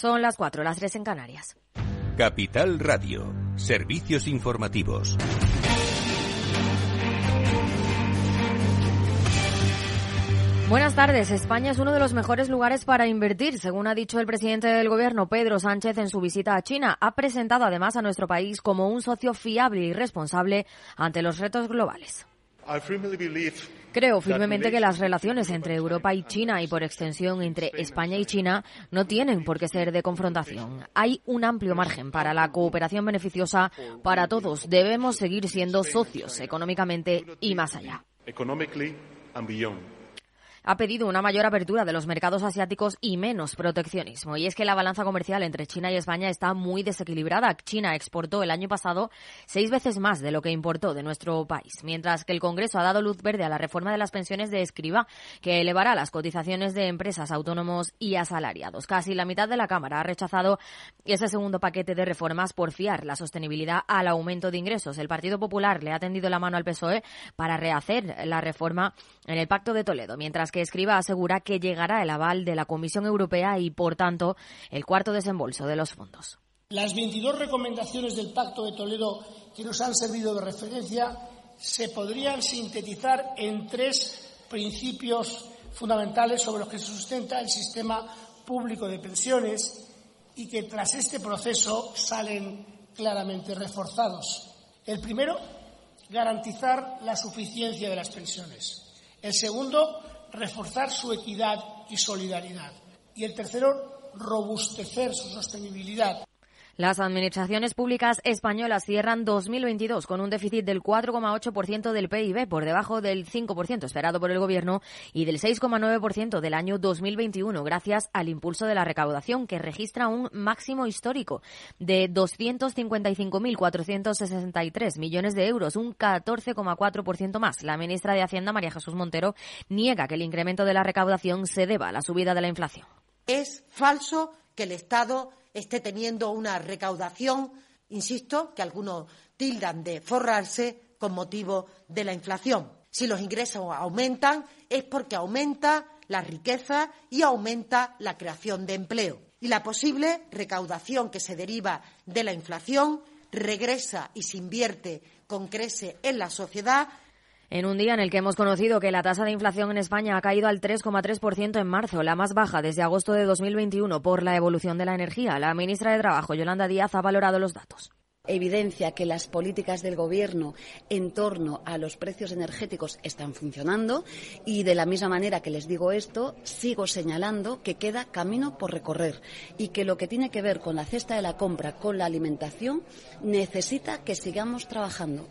Son las 4, las 3 en Canarias. Capital Radio, servicios informativos. Buenas tardes. España es uno de los mejores lugares para invertir, según ha dicho el presidente del Gobierno, Pedro Sánchez, en su visita a China. Ha presentado además a nuestro país como un socio fiable y responsable ante los retos globales. Creo firmemente que las relaciones entre Europa y China y por extensión entre España y China no tienen por qué ser de confrontación. Hay un amplio margen para la cooperación beneficiosa para todos. Debemos seguir siendo socios económicamente y más allá ha pedido una mayor apertura de los mercados asiáticos y menos proteccionismo. Y es que la balanza comercial entre China y España está muy desequilibrada. China exportó el año pasado seis veces más de lo que importó de nuestro país, mientras que el Congreso ha dado luz verde a la reforma de las pensiones de escriba, que elevará las cotizaciones de empresas, autónomos y asalariados. Casi la mitad de la Cámara ha rechazado ese segundo paquete de reformas por fiar la sostenibilidad al aumento de ingresos. El Partido Popular le ha tendido la mano al PSOE para rehacer la reforma en el Pacto de Toledo, mientras que Escriba asegura que llegará el aval de la Comisión Europea y, por tanto, el cuarto desembolso de los fondos. Las 22 recomendaciones del Pacto de Toledo que nos han servido de referencia se podrían sintetizar en tres principios fundamentales sobre los que se sustenta el sistema público de pensiones y que tras este proceso salen claramente reforzados. El primero, garantizar la suficiencia de las pensiones. El segundo, reforzar su equidad y solidaridad. Y el tercero, robustecer su sostenibilidad. Las administraciones públicas españolas cierran 2022 con un déficit del 4,8% del PIB, por debajo del 5% esperado por el Gobierno y del 6,9% del año 2021, gracias al impulso de la recaudación, que registra un máximo histórico de 255.463 millones de euros, un 14,4% más. La ministra de Hacienda, María Jesús Montero, niega que el incremento de la recaudación se deba a la subida de la inflación. Es falso que el Estado esté teniendo una recaudación, insisto, que algunos tildan de forrarse con motivo de la inflación. Si los ingresos aumentan es porque aumenta la riqueza y aumenta la creación de empleo. Y la posible recaudación que se deriva de la inflación regresa y se invierte con crece en la sociedad en un día en el que hemos conocido que la tasa de inflación en España ha caído al 3,3% en marzo, la más baja desde agosto de 2021 por la evolución de la energía. La ministra de Trabajo, Yolanda Díaz, ha valorado los datos evidencia que las políticas del Gobierno en torno a los precios energéticos están funcionando y de la misma manera que les digo esto, sigo señalando que queda camino por recorrer y que lo que tiene que ver con la cesta de la compra, con la alimentación, necesita que sigamos trabajando.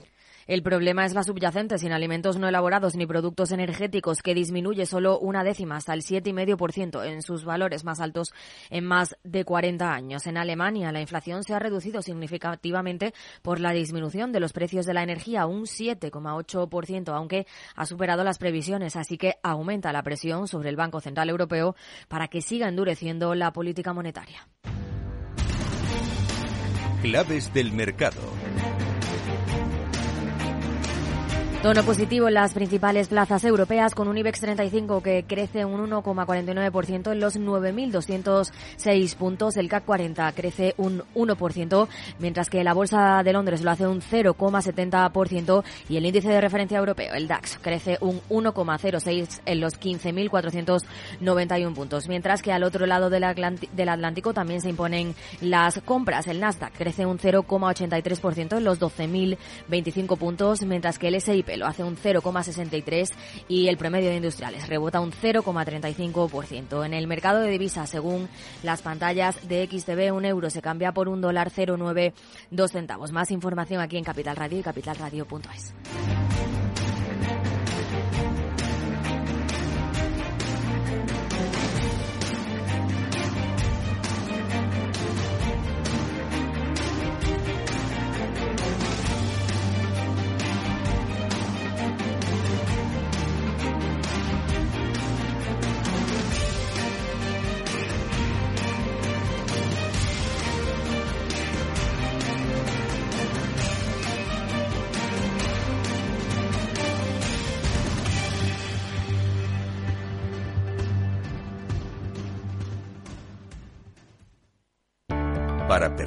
El problema es la subyacente sin alimentos no elaborados ni productos energéticos, que disminuye solo una décima hasta el 7,5% en sus valores más altos en más de 40 años. En Alemania, la inflación se ha reducido significativamente por la disminución de los precios de la energía, un 7,8%, aunque ha superado las previsiones, así que aumenta la presión sobre el Banco Central Europeo para que siga endureciendo la política monetaria. Claves del mercado. Tono positivo en las principales plazas europeas con un IBEX 35 que crece un 1,49% en los 9.206 puntos. El CAC 40 crece un 1%, mientras que la Bolsa de Londres lo hace un 0,70% y el índice de referencia europeo, el DAX, crece un 1,06 en los 15.491 puntos. Mientras que al otro lado del, del Atlántico también se imponen las compras. El Nasdaq crece un 0,83% en los 12.025 puntos, mientras que el S&P lo hace un 0,63 y el promedio de industriales rebota un 0,35%. En el mercado de divisas, según las pantallas de XTB, un euro se cambia por un dólar 0,92 centavos. Más información aquí en Capital Radio y capitalradio.es.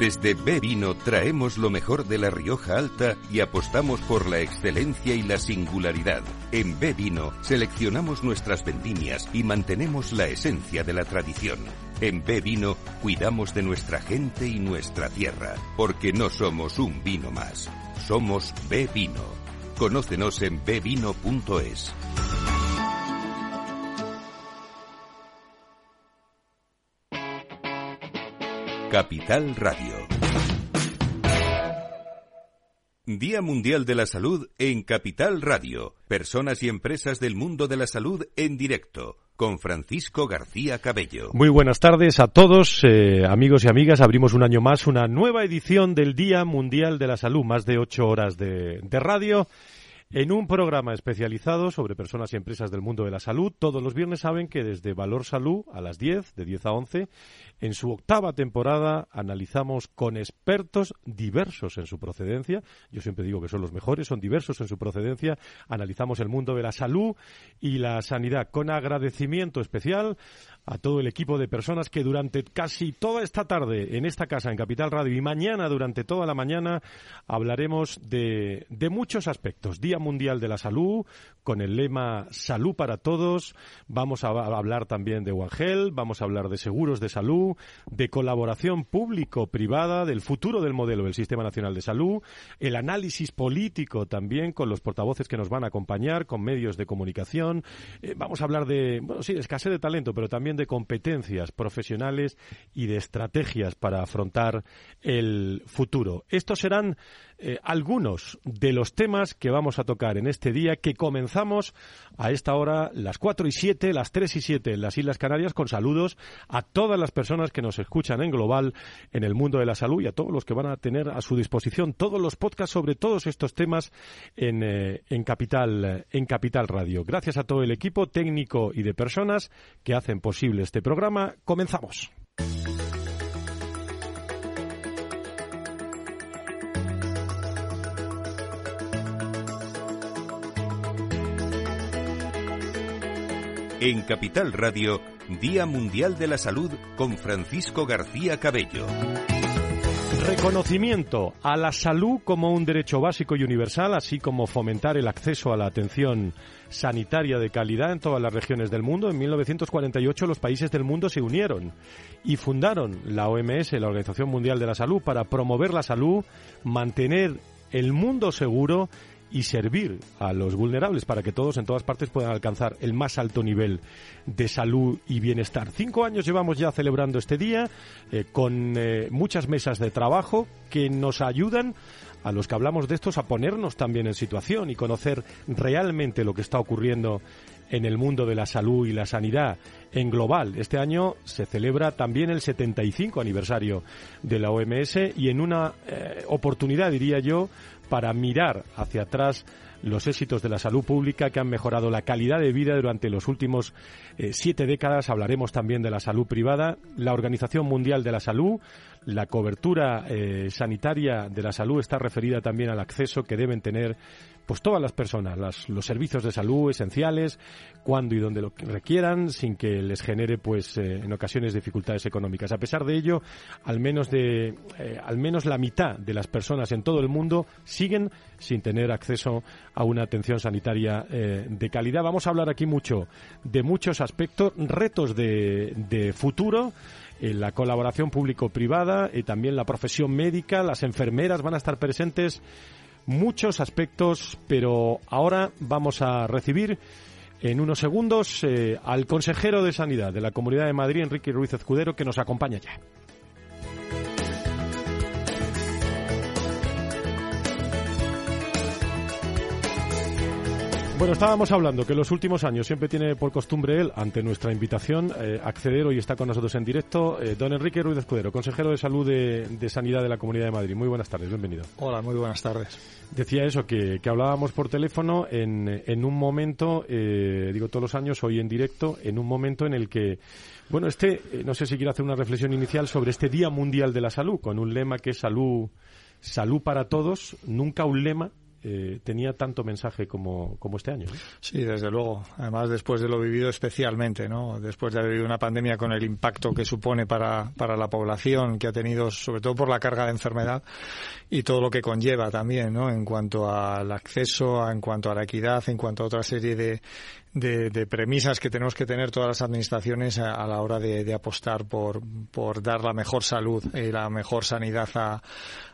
Desde B Vino traemos lo mejor de la Rioja Alta y apostamos por la excelencia y la singularidad. En B Vino seleccionamos nuestras vendimias y mantenemos la esencia de la tradición. En B Vino cuidamos de nuestra gente y nuestra tierra, porque no somos un vino más. Somos B Vino. Conócenos en bvino.es. Capital Radio. Día Mundial de la Salud en Capital Radio. Personas y empresas del mundo de la salud en directo. Con Francisco García Cabello. Muy buenas tardes a todos, eh, amigos y amigas. Abrimos un año más una nueva edición del Día Mundial de la Salud. Más de ocho horas de, radio en un programa especializado sobre personas y empresas del mundo de la salud. Todos los viernes saben que desde Valor Salud a las 10, de 10 a 11, en su octava temporada analizamos con expertos diversos en su procedencia. Yo siempre digo que son los mejores, son diversos en su procedencia. Analizamos el mundo de la salud y la sanidad con agradecimiento especial a todo el equipo de personas que durante casi toda esta tarde en esta casa en Capital Radio y mañana durante toda la mañana hablaremos de, muchos aspectos. Día Mundial de la Salud, con el lema Salud para Todos. Vamos a, hablar también de One vamos a hablar de seguros de salud, de colaboración público-privada, del futuro del modelo del Sistema Nacional de Salud, el análisis político también con los portavoces que nos van a acompañar, con medios de comunicación. Eh, vamos a hablar de, bueno, sí, de escasez de talento, pero también de competencias profesionales y de estrategias para afrontar el futuro. Estos serán eh, algunos de los temas que vamos a tocar en este día que comenzamos a esta hora, las 4 y 7, las 3 y 7 en las Islas Canarias, con saludos a todas las personas que nos escuchan en global en el mundo de la salud y a todos los que van a tener a su disposición todos los podcasts sobre todos estos temas en, eh, en, Capital, en Capital Radio. Gracias a todo el equipo técnico y de personas que hacen posible este programa. Comenzamos. En Capital Radio, Día Mundial de la Salud con Francisco García Cabello. Reconocimiento a la salud como un derecho básico y universal, así como fomentar el acceso a la atención sanitaria de calidad en todas las regiones del mundo. En 1948 los países del mundo se unieron y fundaron la OMS, la Organización Mundial de la Salud, para promover la salud, mantener el mundo seguro y servir a los vulnerables para que todos en todas partes puedan alcanzar el más alto nivel de salud y bienestar. Cinco años llevamos ya celebrando este día eh, con eh, muchas mesas de trabajo que nos ayudan a los que hablamos de estos a ponernos también en situación y conocer realmente lo que está ocurriendo en el mundo de la salud y la sanidad en global. Este año se celebra también el 75 aniversario de la OMS y en una eh, oportunidad, diría yo, para mirar hacia atrás los éxitos de la salud pública que han mejorado la calidad de vida durante los últimos eh, siete décadas. Hablaremos también de la salud privada, la Organización Mundial de la Salud, la cobertura eh, sanitaria de la salud está referida también al acceso que deben tener pues todas las personas, los servicios de salud esenciales, cuando y donde lo requieran, sin que les genere, pues, eh, en ocasiones dificultades económicas. A pesar de ello, al menos de, eh, al menos la mitad de las personas en todo el mundo siguen sin tener acceso a una atención sanitaria eh, de calidad. Vamos a hablar aquí mucho de muchos aspectos, retos de, de futuro la colaboración público-privada y también la profesión médica, las enfermeras van a estar presentes muchos aspectos, pero ahora vamos a recibir en unos segundos eh, al consejero de Sanidad de la Comunidad de Madrid, Enrique Ruiz Escudero, que nos acompaña ya. Bueno, estábamos hablando que en los últimos años siempre tiene por costumbre él, ante nuestra invitación, eh, acceder. Hoy está con nosotros en directo eh, don Enrique Ruiz Escudero, consejero de Salud de, Sanidad de la Comunidad de Madrid. Muy buenas tardes, bienvenido. Hola, muy buenas tardes. Decía eso, que, hablábamos por teléfono en, en un momento, eh, digo todos los años, hoy en directo, en un momento en el que, bueno, este, no sé si quiero hacer una reflexión inicial sobre este Día Mundial de la Salud, con un lema que es salud, salud para todos, nunca un lema eh, tenía tanto mensaje como, como este año. Sí, desde luego. Además, después de lo vivido especialmente, ¿no? Después de haber vivido una pandemia con el impacto que supone para, para la población, que ha tenido, sobre todo por la carga de enfermedad y todo lo que conlleva también, ¿no? En cuanto al acceso, en cuanto a la equidad, en cuanto a otra serie de, de, premisas que tenemos que tener todas las administraciones a, la hora de, apostar por, por, dar la mejor salud y la mejor sanidad a,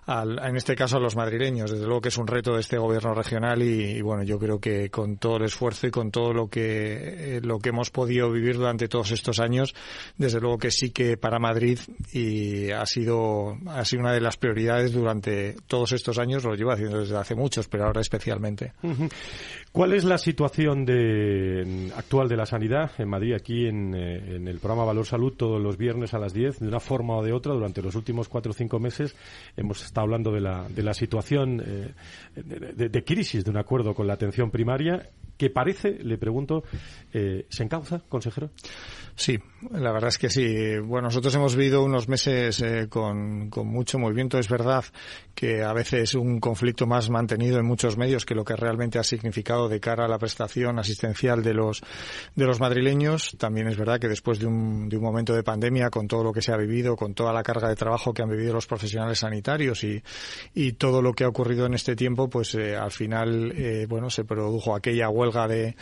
en este caso a los madrileños. Desde luego que es un reto de este gobierno regional y, bueno, yo creo que con todo el esfuerzo y con todo lo que, eh, lo que hemos podido vivir durante todos estos años, desde luego que sí que para Madrid y ha sido, ha sido una de las prioridades durante todos estos años, lo llevo haciendo desde hace muchos, pero ahora especialmente. ¿Cuál es la situación de, actual de la sanidad en Madrid, aquí en, eh, en, el programa Valor Salud, todos los viernes a las 10, de una forma o de otra, durante los últimos cuatro o cinco meses? Hemos está hablando de la, de la situación eh, de, crisis de un acuerdo con la atención primaria que parece, le pregunto, eh, ¿se encauza, consejero? Sí, la verdad es que sí. Bueno, nosotros hemos vivido unos meses eh, con, con, mucho movimiento. Es verdad que a veces un conflicto más mantenido en muchos medios que lo que realmente ha significado de cara a la prestación asistencial de los, de los madrileños. También es verdad que después de un, de un momento de pandemia, con todo lo que se ha vivido, con toda la carga de trabajo que han vivido los profesionales sanitarios y, y todo lo que ha ocurrido en este tiempo, pues eh, al final, eh, bueno, se produjo aquella huelga de,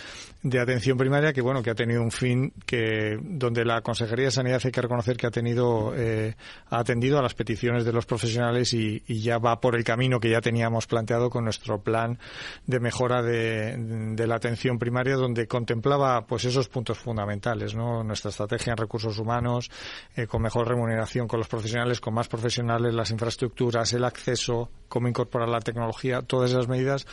de atención primaria que, bueno, que ha tenido un fin que donde la Consejería de Sanidad hay que reconocer que ha tenido, eh, ha atendido a las peticiones de los profesionales y, ya va por el camino que ya teníamos planteado con nuestro plan de mejora de, la atención primaria, donde contemplaba pues esos puntos fundamentales, ¿no? Nuestra estrategia en recursos humanos, eh, con mejor remuneración con los profesionales, con más profesionales, las infraestructuras, el acceso, cómo incorporar la tecnología, todas esas medidas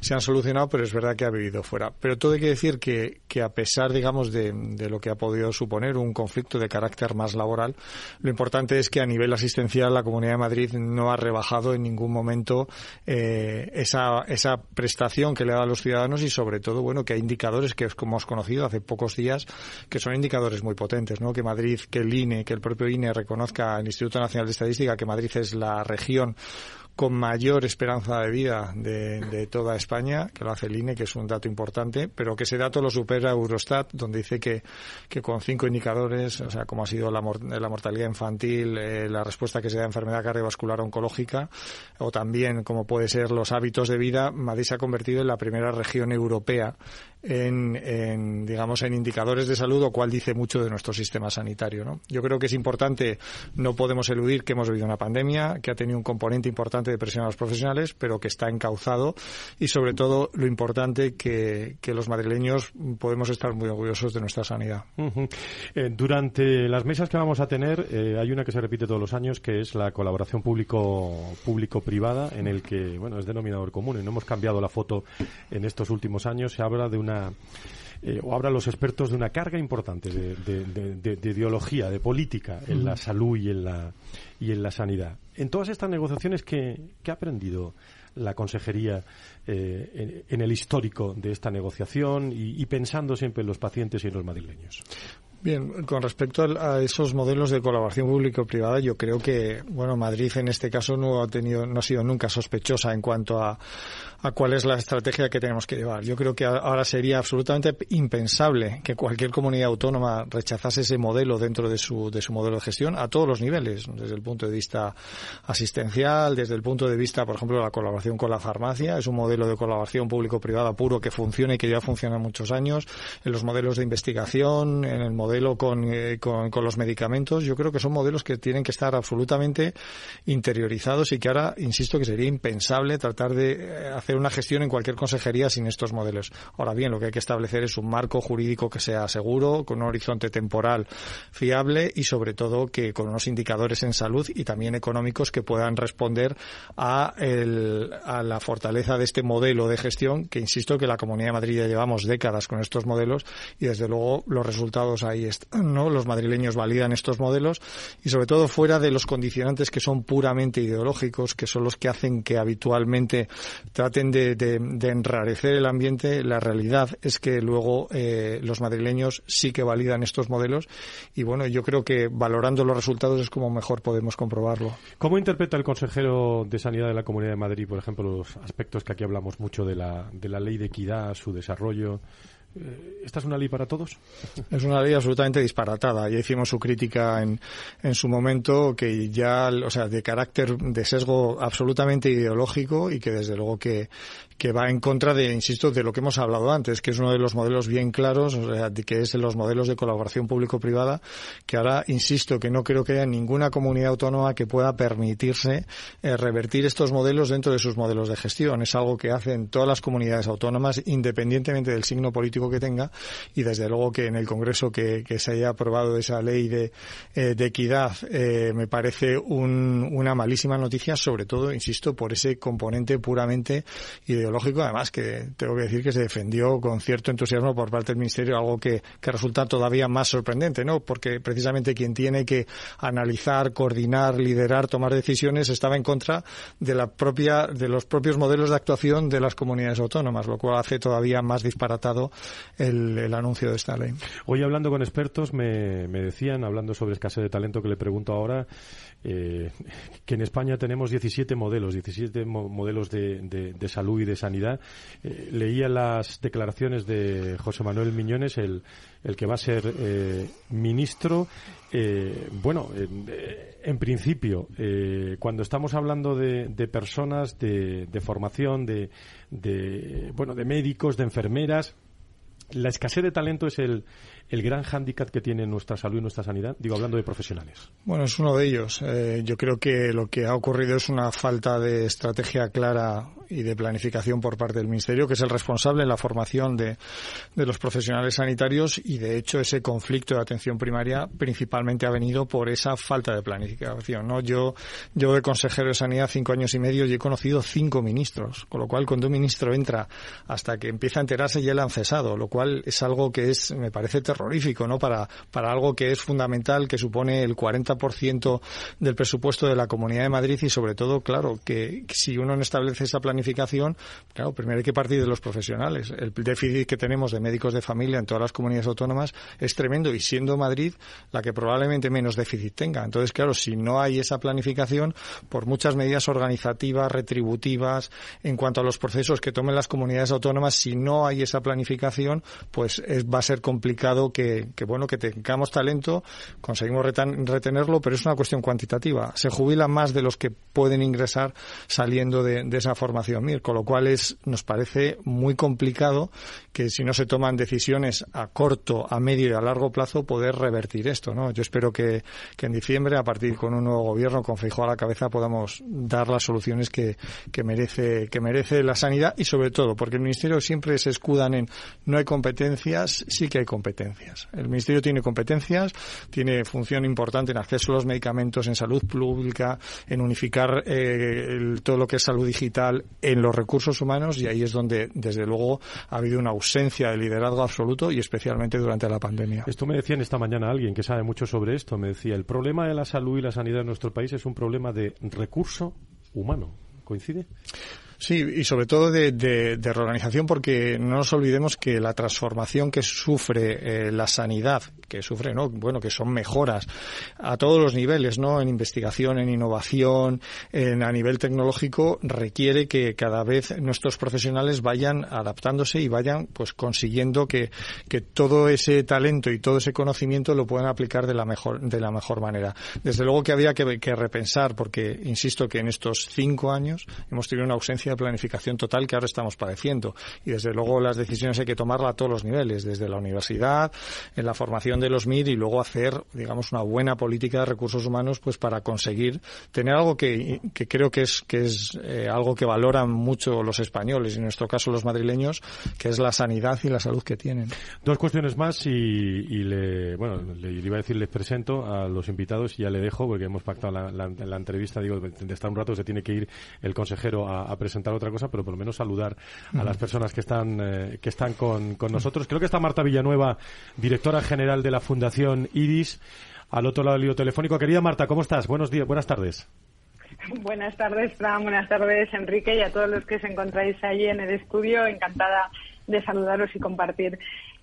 se han solucionado, pero es verdad que ha vivido fuera. Pero todo hay que decir que, que a pesar, digamos, de, de lo que ha podido suponer un conflicto de carácter más laboral, lo importante es que a nivel asistencial la Comunidad de Madrid no ha rebajado en ningún momento eh, esa, esa prestación que le da a los ciudadanos y sobre todo, bueno, que hay indicadores que como hemos conocido hace pocos días que son indicadores muy potentes, ¿no? Que Madrid, que el INE, que el propio INE reconozca al Instituto Nacional de Estadística que Madrid es la región con mayor esperanza de vida de, toda España, que lo hace el INE, que es un dato importante, pero que ese dato lo supera Eurostat, donde dice que, que con cinco indicadores, o sea, como ha sido la, la mortalidad infantil, eh, la respuesta que se da a enfermedad cardiovascular oncológica, o también como puede ser los hábitos de vida, Madrid se ha convertido en la primera región europea en, digamos, en indicadores de salud, lo cual dice mucho de nuestro sistema sanitario. ¿no? Yo creo que es importante, no podemos eludir que hemos vivido una pandemia, que ha tenido un componente importante de presión a los profesionales, pero que está encauzado y, sobre todo, lo importante que, que los madrileños podemos estar muy orgullosos de nuestra sanidad. Eh, durante las mesas que vamos a tener, eh, hay una que se repite todos los años, que es la colaboración público-privada, en el que, bueno, es denominador común y no hemos cambiado la foto en estos últimos años. Se habla de una eh, o hablan los expertos de una carga importante de, ideología, de política en la salud y en la, y en la sanidad. En todas estas negociaciones, ¿qué, ha aprendido la consejería eh, en, el histórico de esta negociación y, y, pensando siempre en los pacientes y en los madrileños? Bien, con respecto a esos modelos de colaboración público-privada, yo creo que, bueno, Madrid en este caso no ha tenido, no ha sido nunca sospechosa en cuanto a, a cuál es la estrategia que tenemos que llevar. Yo creo que ahora sería absolutamente impensable que cualquier comunidad autónoma rechazase ese modelo dentro de su, de su modelo de gestión a todos los niveles, desde el punto de vista asistencial, desde el punto de vista, por ejemplo, de la colaboración con la farmacia. Es un modelo de colaboración público-privada puro que funciona y que ya funciona muchos años. En los modelos de investigación, en el modelo modelo eh, con, con, los medicamentos, yo creo que son modelos que tienen que estar absolutamente interiorizados y que ahora, insisto, que sería impensable tratar de eh, hacer una gestión en cualquier consejería sin estos modelos. Ahora bien, lo que hay que establecer es un marco jurídico que sea seguro, con un horizonte temporal fiable y, sobre todo, que con unos indicadores en salud y también económicos que puedan responder a, el, a la fortaleza de este modelo de gestión que, insisto, que la Comunidad de Madrid ya llevamos décadas con estos modelos y, desde luego, los resultados ahí ¿no? Los madrileños validan estos modelos y, sobre todo, fuera de los condicionantes que son puramente ideológicos, que son los que hacen que habitualmente traten de, enrarecer el ambiente, la realidad es que luego eh, los madrileños sí que validan estos modelos y, bueno, yo creo que valorando los resultados es como mejor podemos comprobarlo. ¿Cómo interpreta el consejero de Sanidad de la Comunidad de Madrid, por ejemplo, los aspectos que aquí hablamos mucho de la, de la ley de equidad, su desarrollo? Eh, ¿Esta es una ley para todos? Es una ley absolutamente disparatada. Ya hicimos su crítica en, en su momento, que ya, o sea, de carácter de sesgo absolutamente ideológico y que desde luego que, que va en contra de, insisto, de lo que hemos hablado antes, que es uno de los modelos bien claros, que es los modelos de colaboración público-privada, que ahora, insisto, que no creo que haya ninguna comunidad autónoma que pueda permitirse eh, revertir estos modelos dentro de sus modelos de gestión. Es algo que hacen todas las comunidades autónomas, independientemente del signo político que tenga, y desde luego que en el Congreso que, se haya aprobado esa ley de, eh, equidad eh, me parece una malísima noticia, sobre todo, insisto, por ese componente puramente ideológico lógico, además que tengo que decir que se defendió con cierto entusiasmo por parte del Ministerio, algo que, que resulta todavía más sorprendente, ¿no? Porque precisamente quien tiene que analizar, coordinar, liderar, tomar decisiones estaba en contra de la propia, de los propios modelos de actuación de las comunidades autónomas, lo cual hace todavía más disparatado el, el anuncio de esta ley. Hoy hablando con expertos me, me decían, hablando sobre escasez de talento que le pregunto ahora, eh, que en España tenemos 17 modelos, 17 modelos de, de, salud y de sanidad. Eh, leía las declaraciones de José Manuel Miñones, el, el que va a ser eh, ministro. Eh, bueno, en principio, cuando estamos hablando de, de personas, de, de formación, de, de, bueno, de médicos, de enfermeras, la escasez de talento es el, el gran hándicap que tiene nuestra salud y nuestra sanidad? Digo, hablando de profesionales. Bueno, es uno de ellos. Eh, yo creo que lo que ha ocurrido es una falta de estrategia clara y de planificación por parte del Ministerio, que es el responsable en la formación de, de los profesionales sanitarios y, de hecho, ese conflicto de atención primaria principalmente ha venido por esa falta de planificación. ¿no? Yo, yo de consejero de Sanidad cinco años y medio y he conocido cinco ministros, con lo cual cuando un ministro entra hasta que empieza a enterarse ya le han cesado, lo cual es algo que es, me parece terrorífico, ¿no? Para, para algo que es fundamental, que supone el 40% del presupuesto de la Comunidad de Madrid y sobre todo, claro, que si uno no establece esa planificación, claro, primero hay que partir de los profesionales. El déficit que tenemos de médicos de familia en todas las comunidades autónomas es tremendo y siendo Madrid la que probablemente menos déficit tenga. Entonces, claro, si no hay esa planificación, por muchas medidas organizativas, retributivas, en cuanto a los procesos que tomen las comunidades autónomas, si no hay esa planificación, pues va a ser complicado que, bueno, que tengamos talento, conseguimos retenerlo, pero es una cuestión cuantitativa. Se jubilan más de los que pueden ingresar saliendo de, esa formación Con lo cual es, nos parece muy complicado que si no se toman decisiones a corto, a medio y a largo plazo, poder revertir esto, ¿no? Yo espero que, en diciembre, a partir con un nuevo gobierno, con Feijóo a la cabeza, podamos dar las soluciones que, que merece, que merece la sanidad y sobre todo, porque el Ministerio siempre se escudan en no hay competencias, sí que hay competencias. El Ministerio tiene competencias, tiene función importante en acceso a los medicamentos, en salud pública, en unificar eh, todo lo que es salud digital en los recursos humanos y ahí es donde, desde luego, ha habido una ausencia de liderazgo absoluto y especialmente durante la pandemia. Esto me decían esta mañana alguien que sabe mucho sobre esto. Me decía, el problema de la salud y la sanidad en nuestro país es un problema de recurso humano. ¿Coincide? Sí, y sobre todo de, de, de, reorganización porque no nos olvidemos que la transformación que sufre eh, la sanidad, que sufre, ¿no? Bueno, que son mejoras a todos los niveles, ¿no? En investigación, en innovación, en, a nivel tecnológico, requiere que cada vez nuestros profesionales vayan adaptándose y vayan, pues, consiguiendo que, que todo ese talento y todo ese conocimiento lo puedan aplicar de la mejor, de la mejor manera. Desde luego que había que, que repensar porque, insisto, que en estos cinco años hemos tenido una ausencia de planificación total que ahora estamos padeciendo. Y desde luego las decisiones hay que tomarlas a todos los niveles, desde la universidad, en la formación de los MIR y luego hacer, digamos, una buena política de recursos humanos pues para conseguir tener algo que, que creo que es, que es eh, algo que valoran mucho los españoles, y en nuestro caso los madrileños, que es la sanidad y la salud que tienen. Dos cuestiones más y, y le, bueno, le, iba a decir les presento a los invitados y ya le dejo porque hemos pactado la, la, la entrevista, digo, de estar un rato se tiene que ir el consejero a, a presentar otra cosa, pero por lo menos saludar a las personas que están, eh, que están con, con nosotros. Creo que está Marta Villanueva, directora general de la Fundación IRIS, al otro lado del lío telefónico. Querida Marta, ¿cómo estás? Buenos días, buenas tardes. Buenas tardes, Fran. Buenas tardes, Enrique, y a todos los que os encontráis allí en el estudio. Encantada de saludaros y compartir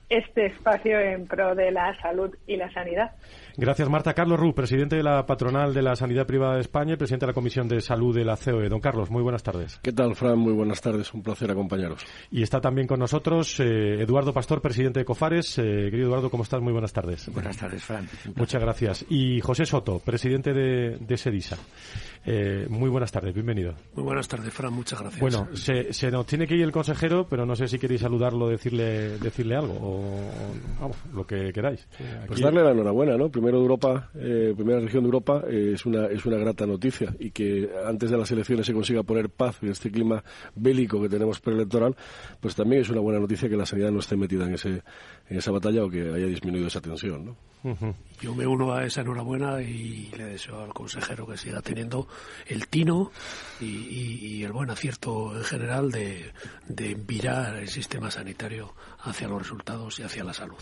este espacio en pro de la salud y la sanidad. Gracias, Marta. Carlos Ru, presidente de la Patronal de la Sanidad Privada de España y presidente de la Comisión de Salud de la COE. Don Carlos, muy buenas tardes. ¿Qué tal, Fran? Muy buenas tardes. Un placer acompañaros. Y está también con nosotros eh, Eduardo Pastor, presidente de COFARES. Eh, querido Eduardo, ¿cómo estás? Muy buenas tardes. Buenas tardes, Fran. Muchas gracias. Y José Soto, presidente de, de SEDISA. Eh, muy buenas tardes, bienvenido. Muy buenas tardes, Fran, muchas gracias. Bueno, se, se, nos tiene que ir el consejero, pero no sé si queréis saludarlo, decirle decirle algo, o, o vamos, lo que queráis. Aquí... Pues darle la enhorabuena, ¿no? Primero de Europa, eh, primera región de Europa, eh, es, una, es una grata noticia y que antes de las elecciones se consiga poner paz en este clima bélico que tenemos preelectoral, pues también es una buena noticia que la sanidad no esté metida en, ese, en esa batalla o que haya disminuido esa tensión, ¿no? Uh -huh. Yo me uno a esa enhorabuena y le deseo al consejero que siga teniendo el tino y, y, y el buen acierto en general de, de virar el sistema sanitario hacia los resultados y hacia la salud.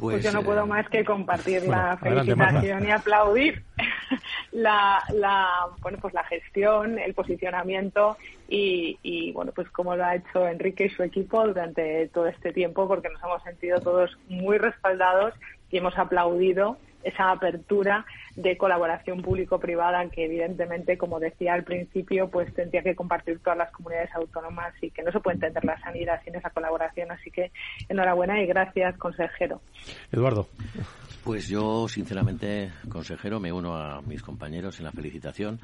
Pues, pues yo no puedo más que compartir bueno, la felicitación y aplaudir la, la, bueno, pues la gestión, el posicionamiento y, y, bueno, pues como lo ha hecho Enrique y su equipo durante todo este tiempo, porque nos hemos sentido todos muy respaldados y hemos aplaudido esa apertura de colaboración público-privada que evidentemente, como decía al principio, pues tendría que compartir todas las comunidades autónomas y que no se puede entender la sanidad sin esa colaboración. Así que enhorabuena y gracias, consejero. Eduardo. Pues yo, sinceramente, consejero, me uno a mis compañeros en la felicitación.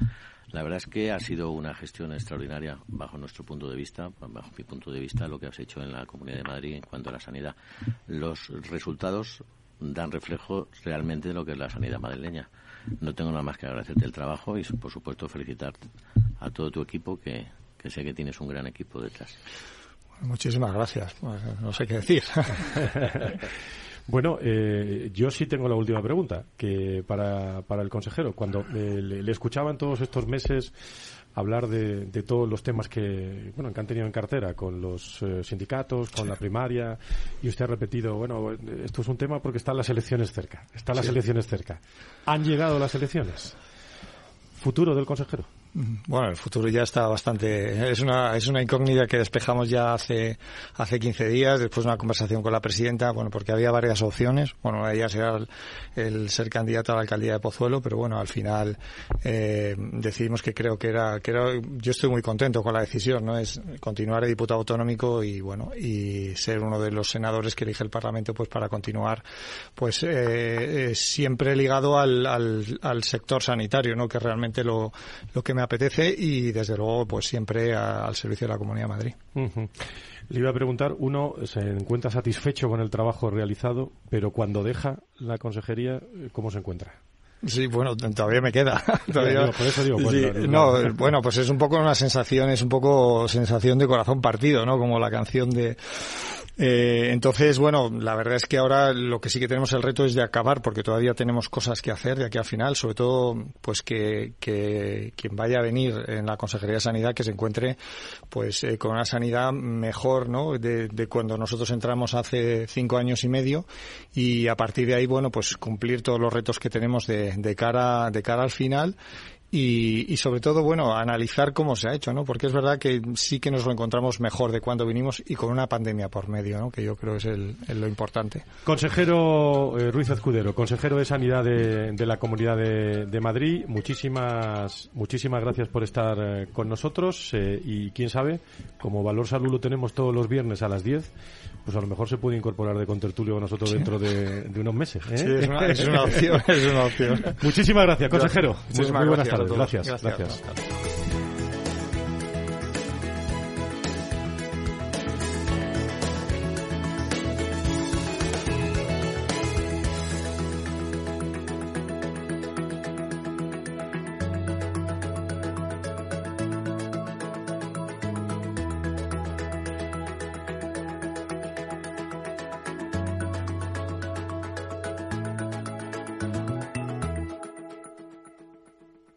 La verdad es que ha sido una gestión extraordinaria bajo nuestro punto de vista, bajo mi punto de vista, lo que has hecho en la Comunidad de Madrid en cuanto a la sanidad. Los resultados dan reflejo realmente de lo que es la sanidad madrileña. No tengo nada más que agradecerte el trabajo y, por supuesto, felicitarte a todo tu equipo, que, que sé que tienes un gran equipo detrás. Muchísimas gracias. Pues, no sé qué decir. Bueno, eh, yo sí tengo la última pregunta que para, para el consejero. Cuando eh, le, le escuchaba en todos estos meses hablar de, de, todos los temas que, bueno, que han tenido en cartera con los eh, sindicatos, con sí. la primaria, y usted ha repetido, bueno, esto es un tema porque están las elecciones cerca, están las elecciones cerca. ¿Han llegado las elecciones? ¿Futuro del consejero? Bueno, el futuro ya está bastante. Es una, es una incógnita que despejamos ya hace, hace 15 días, después de una conversación con la presidenta, bueno, porque había varias opciones. Bueno, ella será el, el ser candidata a la alcaldía de Pozuelo, pero bueno, al final eh, decidimos que creo que era, que era. Yo estoy muy contento con la decisión, ¿no? Es continuar de diputado autonómico y, bueno, y ser uno de los senadores que elige el Parlamento, pues para continuar, pues eh, eh, siempre ligado al, al, sector sanitario, ¿no? Que realmente lo, lo que me apetece y desde luego pues siempre a, al servicio de la Comunidad de Madrid. Uh -huh. Le iba a preguntar, uno se encuentra satisfecho con el trabajo realizado, pero cuando deja la consejería, ¿cómo se encuentra? Sí, bueno, todavía me queda. todavía... Digo, por eso digo, pues, sí, no, no, bueno, pues es un poco una sensación, es un poco sensación de corazón partido, ¿no? Como la canción de eh, entonces, bueno, la verdad es que ahora lo que sí que tenemos el reto es de acabar, porque todavía tenemos cosas que hacer de aquí al final, sobre todo, pues que, que quien vaya a venir en la Consejería de Sanidad que se encuentre, pues, eh, con una sanidad mejor, ¿no? De, de, cuando nosotros entramos hace cinco años y medio y a partir de ahí, bueno, pues cumplir todos los retos que tenemos de, de cara, de cara al final y, y, sobre todo, bueno, analizar cómo se ha hecho, ¿no? Porque es verdad que sí que nos lo encontramos mejor de cuando vinimos y con una pandemia por medio, ¿no? Que yo creo es el, el lo importante. Consejero eh, Ruiz Escudero, consejero de Sanidad de, de la Comunidad de, de, Madrid, muchísimas, muchísimas gracias por estar eh, con nosotros eh, y quién sabe, como Valor Salud lo tenemos todos los viernes a las 10, pues a lo mejor se puede incorporar de contertulio a nosotros ¿Sí? dentro de, de, unos meses. Sí, es una, es una, opción, es una opción. Muchísimas gracias, consejero. Muchísimas muy, muy buenas gracias tardes. Gracias. gracias. gracias.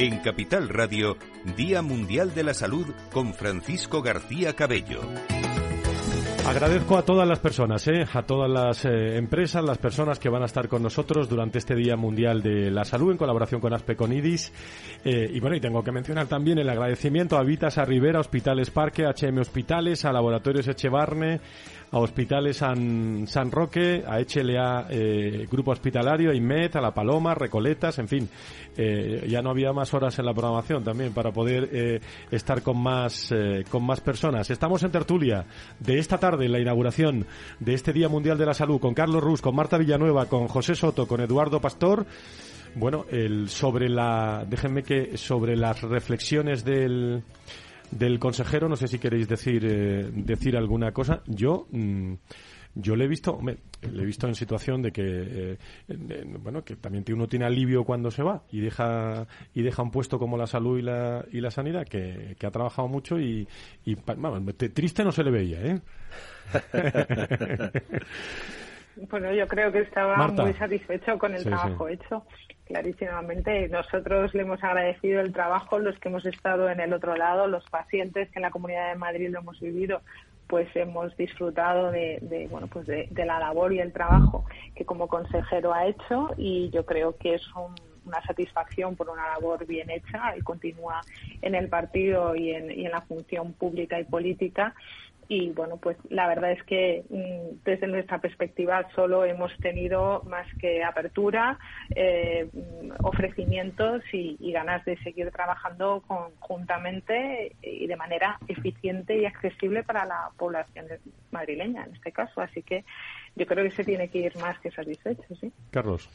En Capital Radio, Día Mundial de la Salud con Francisco García Cabello. Agradezco a todas las personas, ¿eh? a todas las eh, empresas, las personas que van a estar con nosotros durante este Día Mundial de la Salud en colaboración con Aspeconidis. Eh, y bueno, y tengo que mencionar también el agradecimiento a Vitas, a Rivera, Hospitales Parque, HM Hospitales, a Laboratorios Echevarne, a Hospitales San, San Roque, a HLA eh, Grupo Hospitalario, a IMED, a La Paloma, Recoletas, en fin. Eh, ya no había más horas en la programación también para poder eh, estar con más, con más personas. Estamos en tertulia de esta tarde, en la inauguración de este Día Mundial de la Salud, con Carlos Rus, con Marta Villanueva, con José Soto, con Eduardo Pastor. Bueno, el, sobre la, déjenme que, sobre las reflexiones del, del consejero, no sé si queréis decir, eh, decir alguna cosa. Yo, mm, yo le he visto, le he visto en situación de que, eh, bueno, que también uno tiene alivio cuando se va y deja, y deja un puesto como la salud y la, y la sanidad, que, ha trabajado mucho y, y triste no se le veía, ¿eh? Bueno, yo creo que estaba muy satisfecho con el trabajo hecho, clarísimamente. Nosotros le hemos agradecido el trabajo, los que hemos estado en el otro lado, los pacientes que en la Comunidad de Madrid lo hemos vivido, pues hemos disfrutado de, bueno, pues de, la labor y el trabajo que como consejero ha hecho y yo creo que es una satisfacción por una labor bien hecha y continúa en el partido y en la función pública y política y bueno, pues la verdad es que mm, desde nuestra perspectiva solo hemos tenido más que apertura, eh, ofrecimientos y, ganas de seguir trabajando conjuntamente y de manera eficiente y accesible para la población madrileña en este caso. Así que yo creo que se tiene que ir más que satisfecho, sí. Carlos.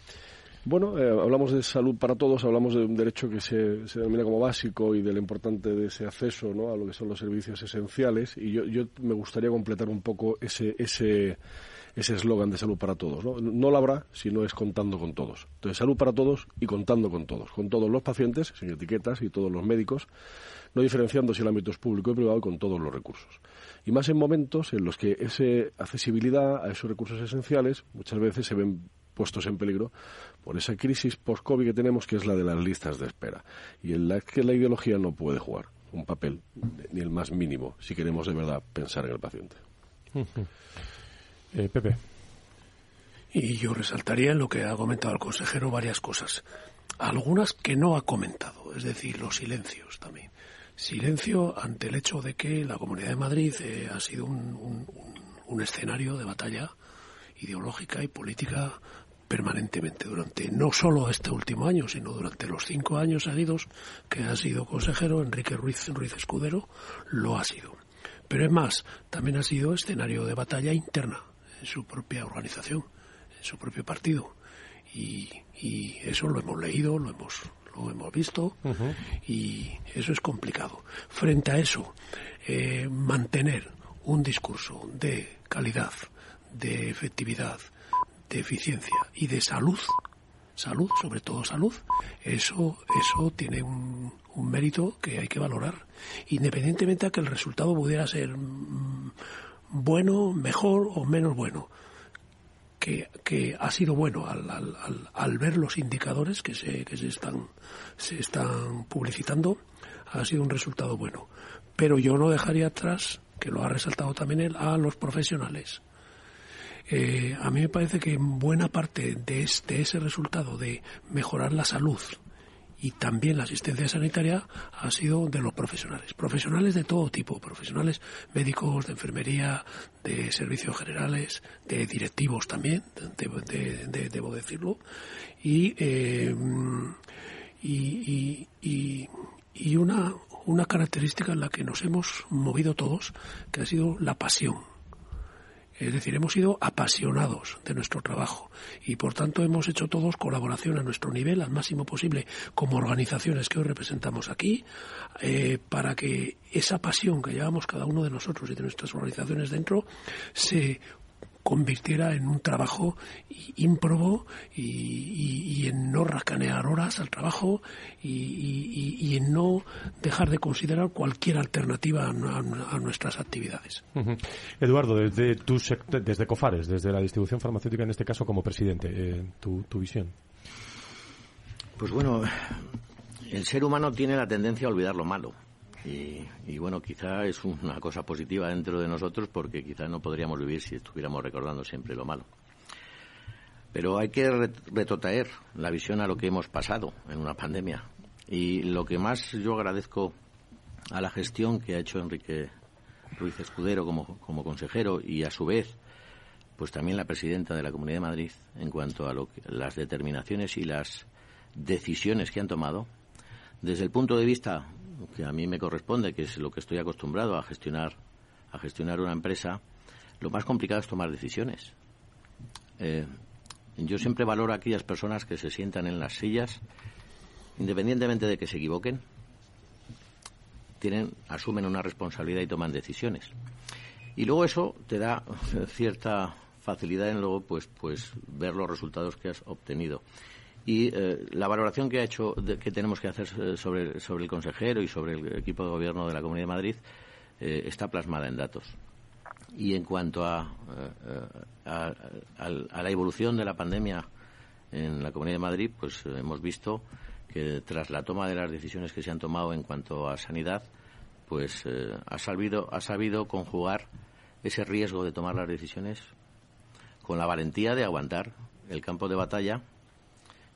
Bueno, eh, hablamos de salud para todos, hablamos de un derecho que se, se, denomina como básico y del importante de ese acceso ¿no? a lo que son los servicios esenciales. Y yo, yo me gustaría completar un poco ese ese ese eslogan de salud para todos. ¿no? no lo habrá si no es contando con todos. Entonces, salud para todos y contando con todos. Con todos los pacientes, sin etiquetas, y todos los médicos, no diferenciando si el ámbito es público y privado, con todos los recursos. Y más en momentos en los que esa accesibilidad a esos recursos esenciales muchas veces se ven puestos en peligro por esa crisis post-COVID que tenemos, que es la de las listas de espera, y en la que la ideología no puede jugar un papel, ni el más mínimo, si queremos de verdad pensar en el paciente. Eh, Pepe. Y yo resaltaría en lo que ha comentado el consejero varias cosas. Algunas que no ha comentado, es decir, los silencios también. Silencio ante el hecho de que la Comunidad de Madrid eh, ha sido un, un escenario de batalla ideológica y política permanentemente durante no solo este último año, sino durante los cinco años seguidos que ha sido consejero, Enrique Ruiz, Ruiz Escudero lo ha sido. Pero es más, también ha sido escenario de batalla interna en su propia organización, en su propio partido. Y, eso lo hemos leído, lo hemos, lo hemos visto, y eso es complicado. Frente a eso, eh, mantener un discurso de calidad, de efectividad, de eficiencia y de salud, salud, sobre todo salud, eso, eso tiene un, un mérito que hay que valorar, independientemente de que el resultado pudiera ser mm, bueno, mejor o menos bueno. Que, que, ha sido bueno al, al, al, ver los indicadores que se, que se están se están publicitando ha sido un resultado bueno pero yo no dejaría atrás que lo ha resaltado también él a los profesionales eh, a mí me parece que buena parte de, este, ese resultado de mejorar la salud y también la asistencia sanitaria ha sido de los profesionales, profesionales de todo tipo, profesionales médicos, de enfermería, de servicios generales, de directivos también, debo decirlo, eh, y, y, y una, una característica en la que nos hemos movido todos, que ha sido la pasión es decir, hemos sido apasionados de nuestro trabajo y por tanto hemos hecho todos colaboración a nuestro nivel al máximo posible como organizaciones que hoy representamos aquí eh, para que esa pasión que llevamos cada uno de nosotros y de nuestras organizaciones dentro se convirtiera en un trabajo ímprobo y, en no rascanear horas al trabajo y, en no dejar de considerar cualquier alternativa a, nuestras actividades. Eduardo, desde, desde COFARES, desde la distribución farmacéutica en este caso como presidente, eh, tu, tu visión. Pues bueno, el ser humano tiene la tendencia a olvidar lo malo. Y, bueno, quizá es una cosa positiva dentro de nosotros porque quizá no podríamos vivir si estuviéramos recordando siempre lo malo. Pero hay que retrotraer la visión a lo que hemos pasado en una pandemia. Y lo que más yo agradezco a la gestión que ha hecho Enrique Ruiz Escudero como, como consejero y a su vez pues también la presidenta de la Comunidad de Madrid en cuanto a lo las determinaciones y las decisiones que han tomado desde el punto de vista que a mí me corresponde, que es lo que estoy acostumbrado a gestionar, a gestionar una empresa, lo más complicado es tomar decisiones. Eh, yo siempre valoro a aquellas personas que se sientan en las sillas, independientemente de que se equivoquen, tienen, asumen una responsabilidad y toman decisiones. Y luego eso te da cierta facilidad en luego pues pues ver los resultados que has obtenido y eh, la valoración que ha hecho que tenemos que hacer eh, sobre, el consejero y sobre el equipo de gobierno de la Comunidad de Madrid eh, está plasmada en datos. Y en cuanto a, la evolución de la pandemia en la Comunidad de Madrid, pues hemos visto que tras la toma de las decisiones que se han tomado en cuanto a sanidad, pues ha, ha sabido conjugar ese riesgo de tomar las decisiones con la valentía de aguantar el campo de batalla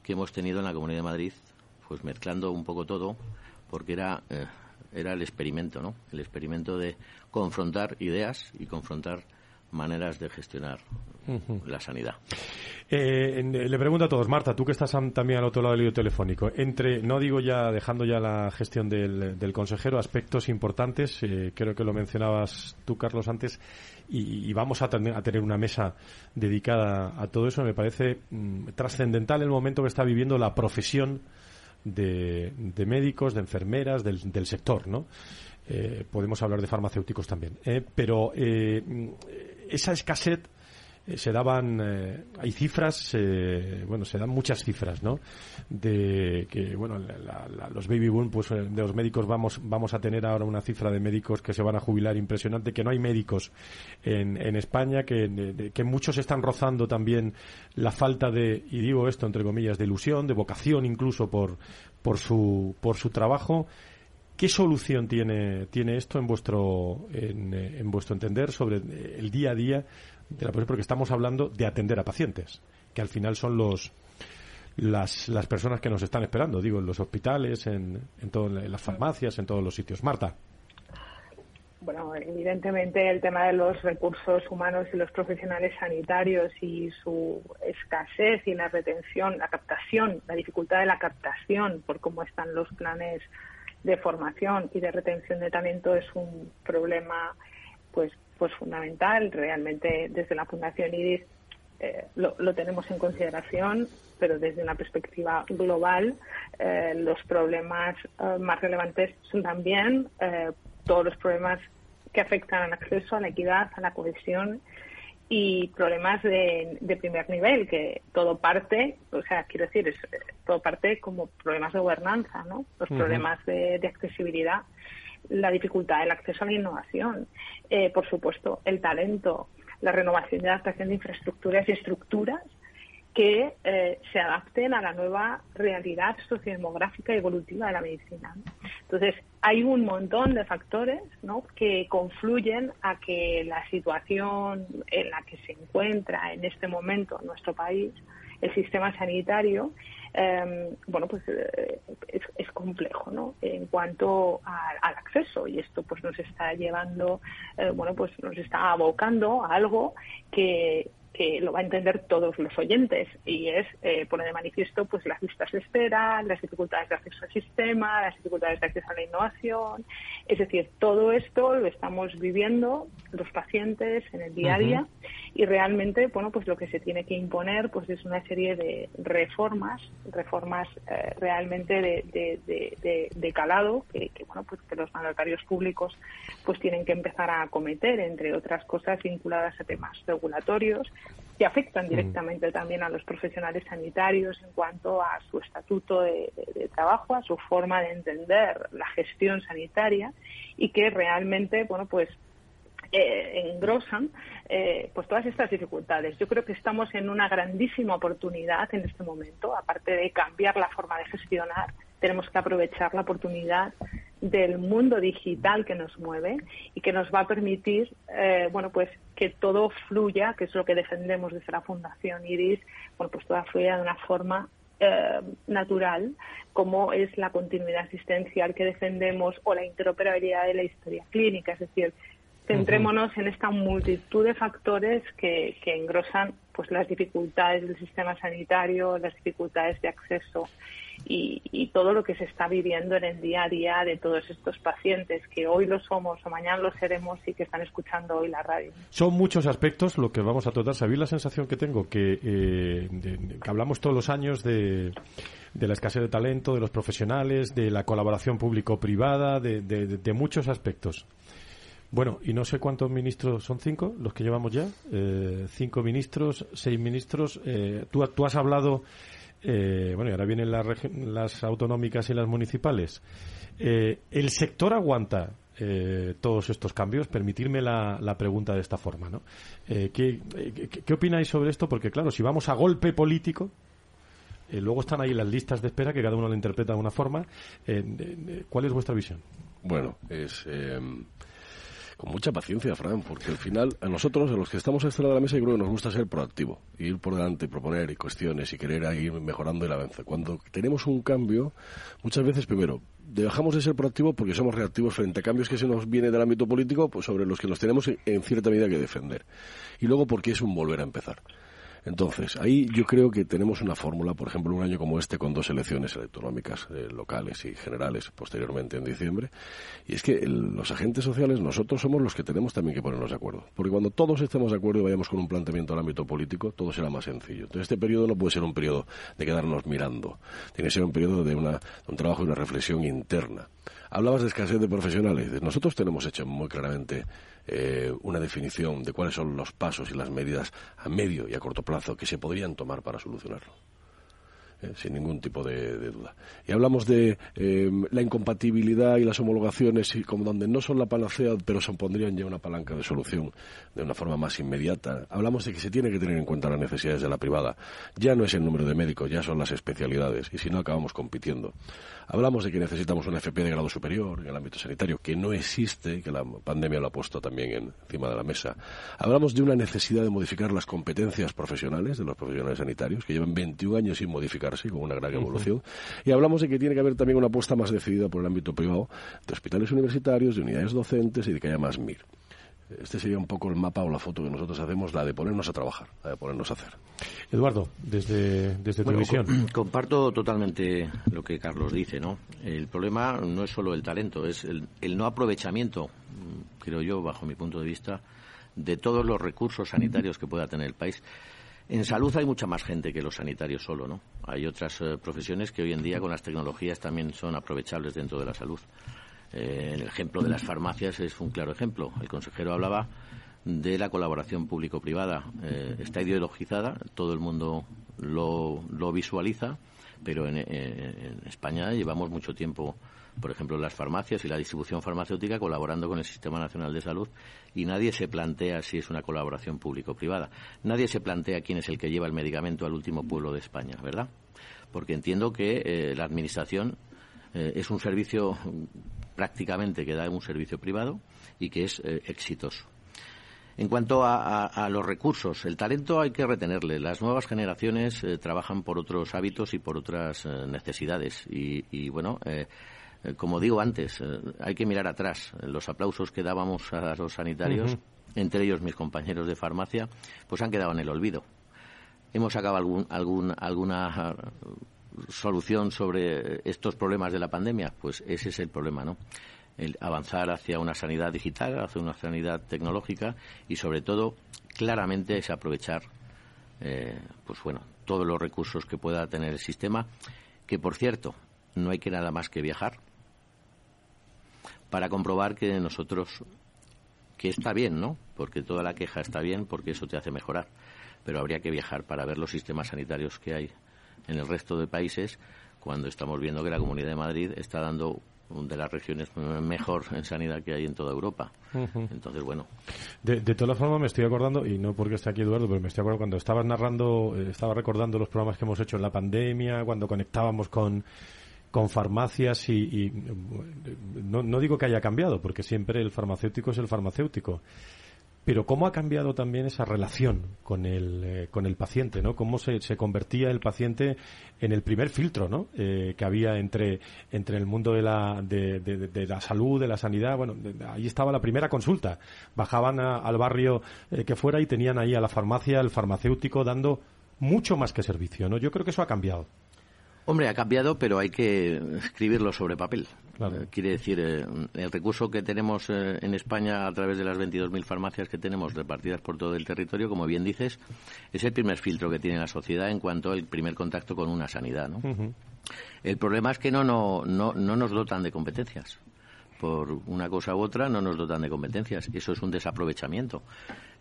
que hemos tenido en la Comunidad de Madrid, pues mezclando un poco todo, porque era, eh, era el experimento, ¿no? El experimento de confrontar ideas y confrontar maneras de gestionar la sanidad. Eh, le pregunto a todos, Marta, tú que estás también al otro lado del hilo telefónico, entre, no digo ya, dejando ya la gestión del, del consejero, aspectos importantes, eh, creo que lo mencionabas tú, Carlos, antes, y, vamos a, tener una mesa dedicada a todo eso. Me parece mm, trascendental el momento que está viviendo la profesión de, médicos, de enfermeras, del, sector, ¿no? Eh, podemos hablar de farmacéuticos también. pero eh, esa escasez eh, se daban eh, hay cifras eh, bueno se dan muchas cifras no de que bueno los baby boom pues de los médicos vamos vamos a tener ahora una cifra de médicos que se van a jubilar impresionante que no hay médicos en, en España que, que muchos están rozando también la falta de y digo esto entre comillas de ilusión de vocación incluso por por su por su trabajo ¿Qué solución tiene, tiene esto en vuestro, en, vuestro entender sobre el día a día porque estamos hablando de atender a pacientes, que al final son los las, las personas que nos están esperando, digo, en los hospitales, en, en, todo, en las farmacias, en todos los sitios. Marta. Bueno, evidentemente el tema de los recursos humanos y los profesionales sanitarios y su escasez y la retención, la captación, la dificultad de la captación por cómo están los planes de formación y de retención de talento es un problema pues pues fundamental. Realmente desde la Fundación IRIS eh, lo, tenemos en consideración, pero desde una perspectiva global, eh, los problemas eh, más relevantes son también todos los problemas que afectan al acceso, a la equidad, a la cohesión y problemas de, primer nivel, que todo parte, o sea, quiero decir, es, todo parte como problemas de gobernanza, ¿no? Los problemas de, accesibilidad, la dificultad del acceso a la innovación, eh, por supuesto, el talento, la renovación y adaptación de infraestructuras y estructuras que eh, se adapten a la nueva realidad sociodemográfica y evolutiva de la medicina. Entonces, hay un montón de factores ¿no? que confluyen a que la situación en la que se encuentra en este momento nuestro país, el sistema sanitario, em, bueno, pues eh, es, complejo, ¿no? En cuanto al acceso y esto, pues nos está llevando, eh, bueno, pues nos está abocando a algo que, que lo va a entender todos los oyentes y es eh, poner de manifiesto pues las listas de espera, las dificultades de acceso al sistema, las dificultades de acceso a la innovación, es decir, todo esto lo estamos viviendo los pacientes en el día a día y realmente bueno pues lo que se tiene que imponer pues es una serie de reformas, reformas eh, realmente de, calado que, bueno pues que los mandatarios públicos pues tienen que empezar a acometer entre otras cosas vinculadas a temas regulatorios que afectan mm. directamente también a los profesionales sanitarios en cuanto a su estatuto de, trabajo, a su forma de entender la gestión sanitaria y que realmente, bueno, pues eh, engrosan eh, pues todas estas dificultades. Yo creo que estamos en una grandísima oportunidad en este momento, aparte de cambiar la forma de gestionar, tenemos que aprovechar la oportunidad del mundo digital que nos mueve y que nos va a permitir, eh, bueno, pues que todo fluya, que es lo que defendemos desde la Fundación IRIS, bueno, pues todo fluya de una forma eh, natural, como es la continuidad asistencial que defendemos o la interoperabilidad de la historia clínica, es decir, centrémonos en esta multitud de factores que, que engrosan pues las dificultades del sistema sanitario, las dificultades de acceso y, todo lo que se está viviendo en el día a día de todos estos pacientes que hoy lo somos o mañana lo seremos y que están escuchando hoy la radio. Son muchos aspectos lo que vamos a tratar. ¿Sabéis la sensación que tengo? Que, eh, que hablamos todos los años de, de la escasez de talento, de los profesionales, de la colaboración público-privada, de, de, muchos aspectos. Bueno, y no sé cuántos ministros son cinco los que llevamos ya. Eh, cinco ministros, seis ministros. Eh, tú, tú has hablado eh, bueno, y ahora vienen las, autonómicas y las municipales. Eh, ¿El sector aguanta eh, todos estos cambios? Permitirme la, pregunta de esta forma, ¿no? ¿qué, qué, opináis sobre esto? Porque, claro, si vamos a golpe político, luego están ahí las listas de espera que cada uno lo interpreta de una forma. ¿Cuál es vuestra visión? Bueno, es con mucha paciencia, Fran, porque al final a nosotros, a los que estamos este lado de la mesa, yo creo que nos gusta ser proactivo, ir por delante, proponer cuestiones y querer ir mejorando el avance. Cuando tenemos un cambio, muchas veces, primero, dejamos de ser proactivos porque somos reactivos frente a cambios que se nos viene del ámbito político, pues sobre los que nos tenemos en cierta medida que defender. Y luego porque es un volver a empezar. Entonces, ahí yo creo que tenemos una fórmula, por ejemplo, un año como este con dos elecciones autonómicas eh, locales y generales posteriormente en diciembre, y es que los agentes sociales nosotros somos los que tenemos también que ponernos de acuerdo, porque cuando todos estemos de acuerdo y vayamos con un planteamiento al ámbito político, todo será más sencillo. Entonces, este periodo no puede ser un periodo de quedarnos mirando, tiene que ser un periodo de, una, de un trabajo y una reflexión interna. Hablabas de escasez de profesionales. Nosotros tenemos hecho muy claramente eh, una definición de cuáles son los pasos y las medidas a medio y a corto plazo que se podrían tomar para solucionarlo. Eh, sin ningún tipo de, duda. Y hablamos de eh, la incompatibilidad y las homologaciones y como donde no son la panacea, pero se pondrían ya una palanca de solución de una forma más inmediata. Hablamos de que se tiene que tener en cuenta las necesidades de la privada. Ya no es el número de médicos, ya son las especialidades y si no acabamos compitiendo. Hablamos de que necesitamos una FP de grado superior en el ámbito sanitario, que no existe, que la pandemia lo ha puesto también encima de la mesa. Hablamos de una necesidad de modificar las competencias profesionales de los profesionales sanitarios, que llevan 21 años sin modificar con una gran evolución. Y hablamos de que tiene que haber también una apuesta más decidida por el ámbito privado de hospitales universitarios, de unidades docentes y de que haya más MIR. Este sería un poco el mapa o la foto que nosotros hacemos, la de ponernos a trabajar, la de ponernos a hacer. Eduardo, desde, desde tu visión. comparto totalmente lo que Carlos dice, ¿no? El problema no es solo el talento, es el, el no aprovechamiento, mm, creo yo, bajo mi punto de vista, de todos los recursos sanitarios que pueda tener el país. En salud hay mucha más gente que los sanitarios solo, ¿no? Hay otras eh, profesiones que hoy en día con las tecnologías también son aprovechables dentro de la salud. Eh, el ejemplo de las farmacias es un claro ejemplo. El consejero hablaba de la colaboración público-privada. Eh, está ideologizada, todo el mundo lo, lo visualiza, pero en, España llevamos mucho tiempo, por ejemplo, las farmacias y la distribución farmacéutica colaborando con el Sistema Nacional de Salud y nadie se plantea si es una colaboración público-privada. Nadie se plantea quién es el que lleva el medicamento al último pueblo de España, ¿verdad? Porque entiendo que eh, la Administración eh, es un servicio prácticamente que da un servicio privado y que es eh, exitoso. En cuanto a, los recursos, el talento hay que retenerle. Las nuevas generaciones eh, trabajan por otros hábitos y por otras eh, necesidades. Y, bueno, como digo antes, hay que mirar atrás. Los aplausos que dábamos a los sanitarios, entre ellos mis compañeros de farmacia, pues han quedado en el olvido. Hemos sacado algún, algún, alguna solución sobre estos problemas de la pandemia? Pues ese es el problema, ¿no? El avanzar hacia una sanidad digital, hacia una sanidad tecnológica y, sobre todo, claramente es aprovechar, eh, pues bueno, todos los recursos que pueda tener el sistema, que, por cierto, no hay que nada más que viajar para comprobar que nosotros que está bien, ¿no? Porque toda la queja está bien, porque eso te hace mejorar. Pero habría que viajar para ver los sistemas sanitarios que hay en el resto de países cuando estamos viendo que la Comunidad de Madrid está dando de las regiones mejor en sanidad que hay en toda Europa. Entonces, bueno. De, de todas formas, me estoy acordando, y no porque esté aquí Eduardo, pero me estoy acordando cuando estabas narrando, eh, estaba recordando los programas que hemos hecho en la pandemia, cuando conectábamos con, con farmacias y, no, no digo que haya cambiado, porque siempre el farmacéutico es el farmacéutico pero cómo ha cambiado también esa relación con el, eh, con el paciente, ¿no? Cómo se, se, convertía el paciente en el primer filtro, ¿no? Eh, que había entre, entre el mundo de la, de, la salud, de la sanidad. Bueno, ahí estaba la primera consulta. Bajaban al barrio eh, que fuera y tenían ahí a la farmacia, el farmacéutico dando mucho más que servicio, ¿no? Yo creo que eso ha cambiado. Hombre, ha cambiado, pero hay que escribirlo sobre papel. Eh, quiere decir, eh, el recurso que tenemos eh, en España a través de las 22.000 farmacias que tenemos repartidas por todo el territorio, como bien dices, es el primer filtro que tiene la sociedad en cuanto al primer contacto con una sanidad. ¿no? El problema es que no, no, no, no nos dotan de competencias por una cosa u otra no nos dotan de competencias. Eso es un desaprovechamiento.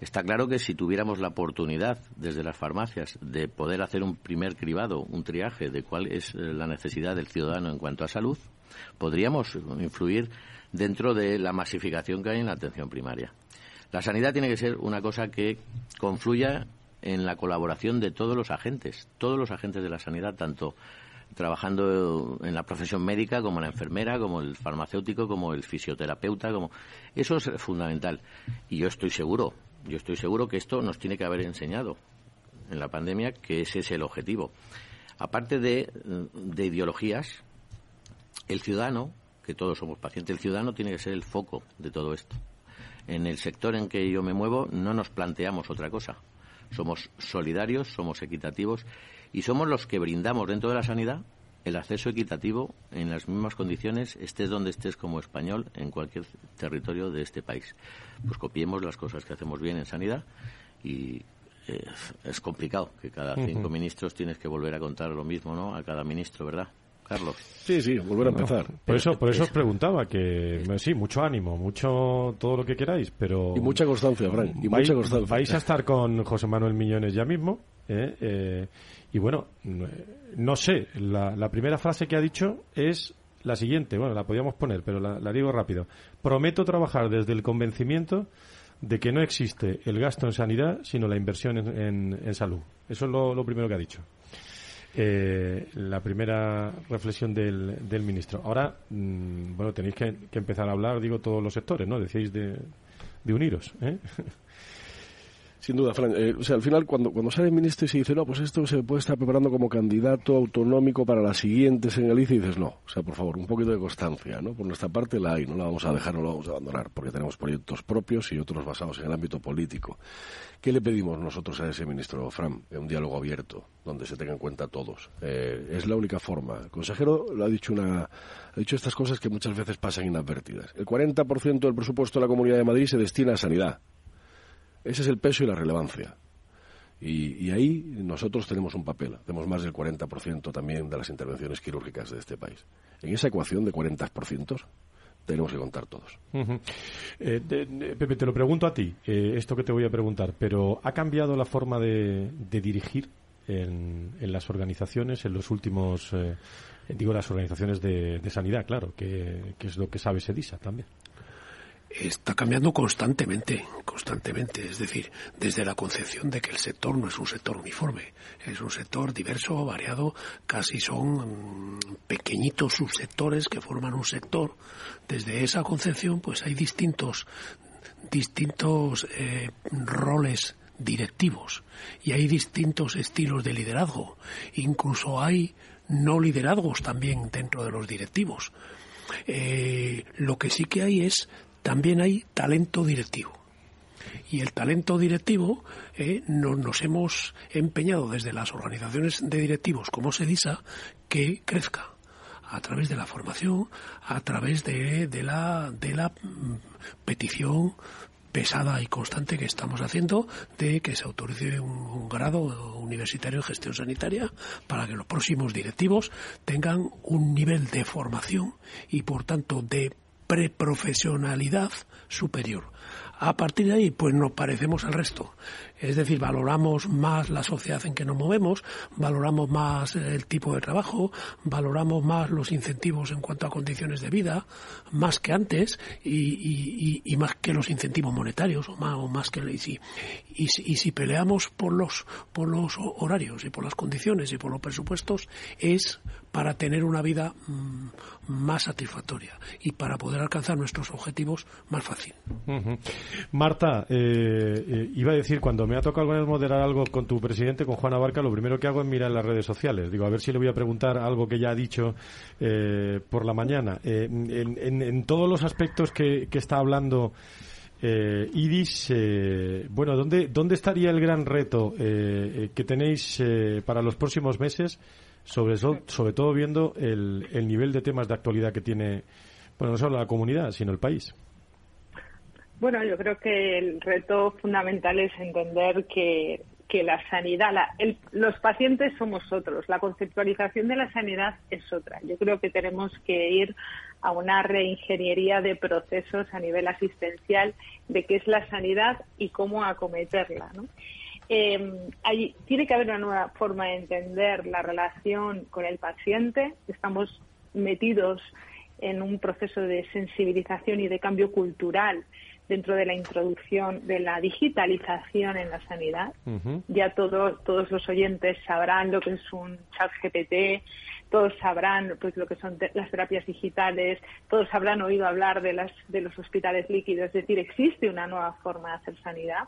Está claro que si tuviéramos la oportunidad desde las farmacias de poder hacer un primer cribado, un triaje de cuál es eh, la necesidad del ciudadano en cuanto a salud, podríamos influir dentro de la masificación que hay en la atención primaria. La sanidad tiene que ser una cosa que confluya en la colaboración de todos los agentes, todos los agentes de la sanidad, tanto trabajando en la profesión médica, como la enfermera, como el farmacéutico, como el fisioterapeuta, como eso es fundamental. Y yo estoy seguro, yo estoy seguro que esto nos tiene que haber enseñado en la pandemia que ese es el objetivo. Aparte de, de ideologías, el ciudadano, que todos somos pacientes, el ciudadano tiene que ser el foco de todo esto. En el sector en que yo me muevo no nos planteamos otra cosa. Somos solidarios, somos equitativos y somos los que brindamos dentro de la sanidad el acceso equitativo en las mismas condiciones, estés donde estés como español, en cualquier territorio de este país. Pues copiemos las cosas que hacemos bien en sanidad y es, complicado que cada cinco ministros tienes que volver a contar lo mismo, ¿no? A cada ministro, ¿verdad? Carlos. Sí, sí, volver a empezar. por eso, por eso os preguntaba que sí, mucho ánimo, mucho todo lo que queráis, pero y mucha constancia, Frank, y mucha constancia. Vais a estar con José Manuel Millones ya mismo, ¿eh? eh y bueno, no sé, la, primera frase que ha dicho es la siguiente, bueno, la podíamos poner, pero la, digo rápido. Prometo trabajar desde el convencimiento de que no existe el gasto en sanidad, sino la inversión en, salud. Eso es lo, primero que ha dicho. Eh, la primera reflexión del, del ministro. Ahora, mm, bueno, tenéis que, empezar a hablar, digo, todos los sectores, ¿no? Decís de, de uniros, ¿eh? Sin duda, Frank. Eh, o sea, al final, cuando, cuando sale el ministro y se dice, no, pues esto se puede estar preparando como candidato autonómico para la siguiente en dices, no, o sea, por favor, un poquito de constancia, ¿no? Por nuestra parte la hay, no la vamos a dejar, no la vamos a abandonar, porque tenemos proyectos propios y otros basados en el ámbito político. ¿Qué le pedimos nosotros a ese ministro, Fran? Un diálogo abierto, donde se tenga en cuenta todos. Eh, es la única forma. El consejero lo ha dicho una, ha dicho estas cosas que muchas veces pasan inadvertidas. El 40% del presupuesto de la Comunidad de Madrid se destina a sanidad ese es el peso y la relevancia. Y, ahí nosotros tenemos un papel. Hacemos más del 40% también de las intervenciones quirúrgicas de este país. En esa ecuación de 40%, tenemos que contar todos. Eh, Pepe, te lo pregunto a ti, eh, esto que te voy a preguntar, pero ¿ha cambiado la forma de, dirigir en, las organizaciones en los últimos, eh, digo, las organizaciones de, sanidad, claro, que, que, es lo que sabe Sedisa también? Está cambiando constantemente, constantemente. Es decir, desde la concepción de que el sector no es un sector uniforme, es un sector diverso, variado, casi son mm, pequeñitos subsectores que forman un sector. Desde esa concepción, pues hay distintos, distintos eh, roles directivos y hay distintos estilos de liderazgo. Incluso hay no liderazgos también dentro de los directivos. Eh, lo que sí que hay es también hay talento directivo. Y el talento directivo eh, nos hemos empeñado desde las organizaciones de directivos como SEDISA que crezca a través de la formación, a través de, de, la, de la mm, petición pesada y constante que estamos haciendo de que se autorice un, grado universitario en gestión sanitaria para que los próximos directivos tengan un nivel de formación y por tanto de preprofesionalidad superior. A partir de ahí, pues nos parecemos al resto. Es decir, valoramos más la sociedad en que nos movemos, valoramos más el tipo de trabajo, valoramos más los incentivos en cuanto a condiciones de vida, más que antes y, más que los incentivos monetarios o más, o más que y si, y, si peleamos por los por los horarios y por las condiciones y por los presupuestos es para tener una vida mm, más satisfactoria y para poder alcanzar nuestros objetivos más fácil. Marta, eh, eh, iba a decir cuando me ha tocado alguna vez moderar algo con tu presidente, con Juana Barca, lo primero que hago es mirar las redes sociales. Digo, a ver si le voy a preguntar algo que ya ha dicho eh, por la mañana. Eh, en, todos los aspectos que, está hablando eh, Idis, eh, bueno, ¿dónde, ¿dónde estaría el gran reto que tenéis para los próximos meses? Sobre, todo viendo el, el nivel de temas de actualidad que tiene, bueno, no solo la comunidad, sino el país. Bueno, yo creo que el reto fundamental es entender que, que la sanidad, los pacientes somos otros, la conceptualización de la sanidad es otra. Yo creo que tenemos que ir a una reingeniería de procesos a nivel asistencial de qué es la sanidad y cómo acometerla. ¿no? Eh, hay, tiene que haber una nueva forma de entender la relación con el paciente. Estamos metidos en un proceso de sensibilización y de cambio cultural dentro de la introducción de la digitalización en la sanidad. Ya todos todos los oyentes sabrán lo que es un chat GPT, todos sabrán pues lo que son las terapias digitales, todos habrán oído hablar de las de los hospitales líquidos, es decir, existe una nueva forma de hacer sanidad.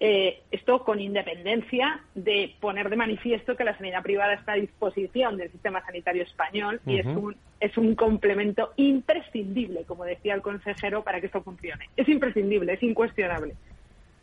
Eh, esto con independencia de poner de manifiesto que la sanidad privada está a disposición del sistema sanitario español y es un, es un complemento imprescindible, como decía el consejero, para que esto funcione. Es imprescindible, es incuestionable.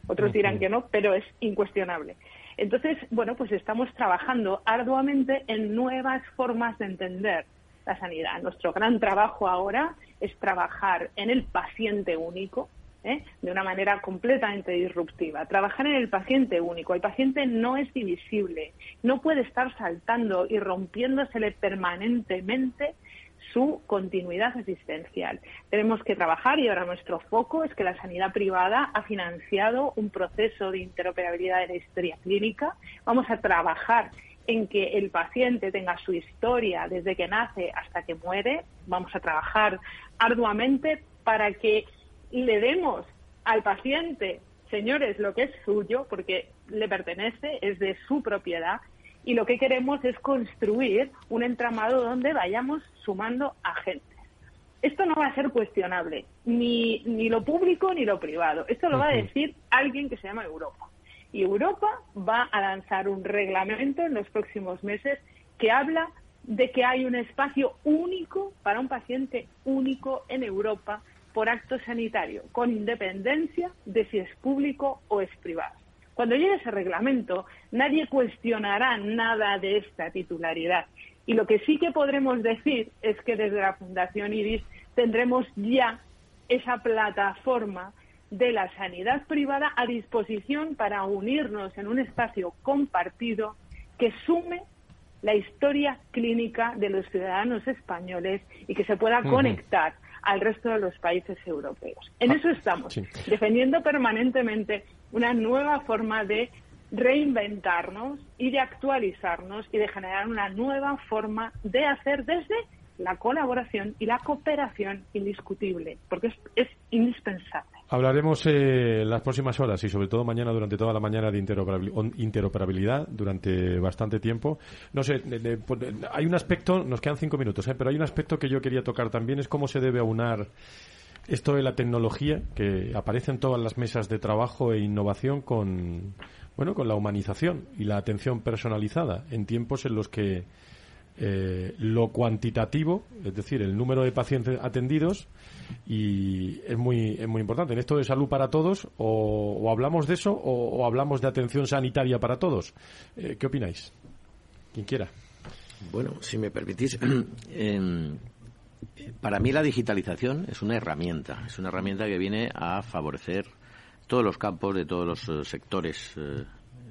Otros dirán que no, pero es incuestionable. Entonces, bueno, pues estamos trabajando arduamente en nuevas formas de entender la sanidad. Nuestro gran trabajo ahora es trabajar en el paciente único, ¿eh? de una manera completamente disruptiva. Trabajar en el paciente único. El paciente no es divisible, no puede estar saltando y rompiéndosele permanentemente su continuidad asistencial. Tenemos que trabajar y ahora nuestro foco es que la sanidad privada ha financiado un proceso de interoperabilidad de la historia clínica. Vamos a trabajar en que el paciente tenga su historia desde que nace hasta que muere. Vamos a trabajar arduamente para que le demos al paciente, señores, lo que es suyo, porque le pertenece, es de su propiedad, y lo que queremos es construir un entramado donde vayamos sumando agentes. Esto no va a ser cuestionable, ni, ni lo público ni lo privado. Esto lo va a decir alguien que se llama Europa. Y Europa va a lanzar un reglamento en los próximos meses que habla de que hay un espacio único para un paciente único en Europa por acto sanitario, con independencia de si es público o es privado. Cuando llegue ese reglamento, nadie cuestionará nada de esta titularidad. Y lo que sí que podremos decir es que desde la Fundación IRIS tendremos ya esa plataforma de la sanidad privada a disposición para unirnos en un espacio compartido que sume la historia clínica de los ciudadanos españoles y que se pueda conectar al resto de los países europeos. En ah, eso estamos, defendiendo permanentemente una nueva forma de reinventarnos y de actualizarnos y de generar una nueva forma de hacer desde la colaboración y la cooperación indiscutible, porque es, indispensable. Hablaremos eh, las próximas horas y sobre todo mañana durante toda la mañana de interoperabilidad durante bastante tiempo. No sé, pues, hay un aspecto, nos quedan cinco minutos, eh, pero hay un aspecto que yo quería tocar también, es cómo se debe aunar esto de la tecnología que aparece en todas las mesas de trabajo e innovación con, bueno, con la humanización y la atención personalizada en tiempos en los que eh, lo cuantitativo, es decir, el número de pacientes atendidos, y es muy, es muy importante. En esto de salud para todos, o, hablamos de eso o, hablamos de atención sanitaria para todos. Eh, ¿Qué opináis? Quien quiera. Bueno, si me permitís, para mí la digitalización es una herramienta, es una herramienta que viene a favorecer todos los campos de todos los eh, sectores,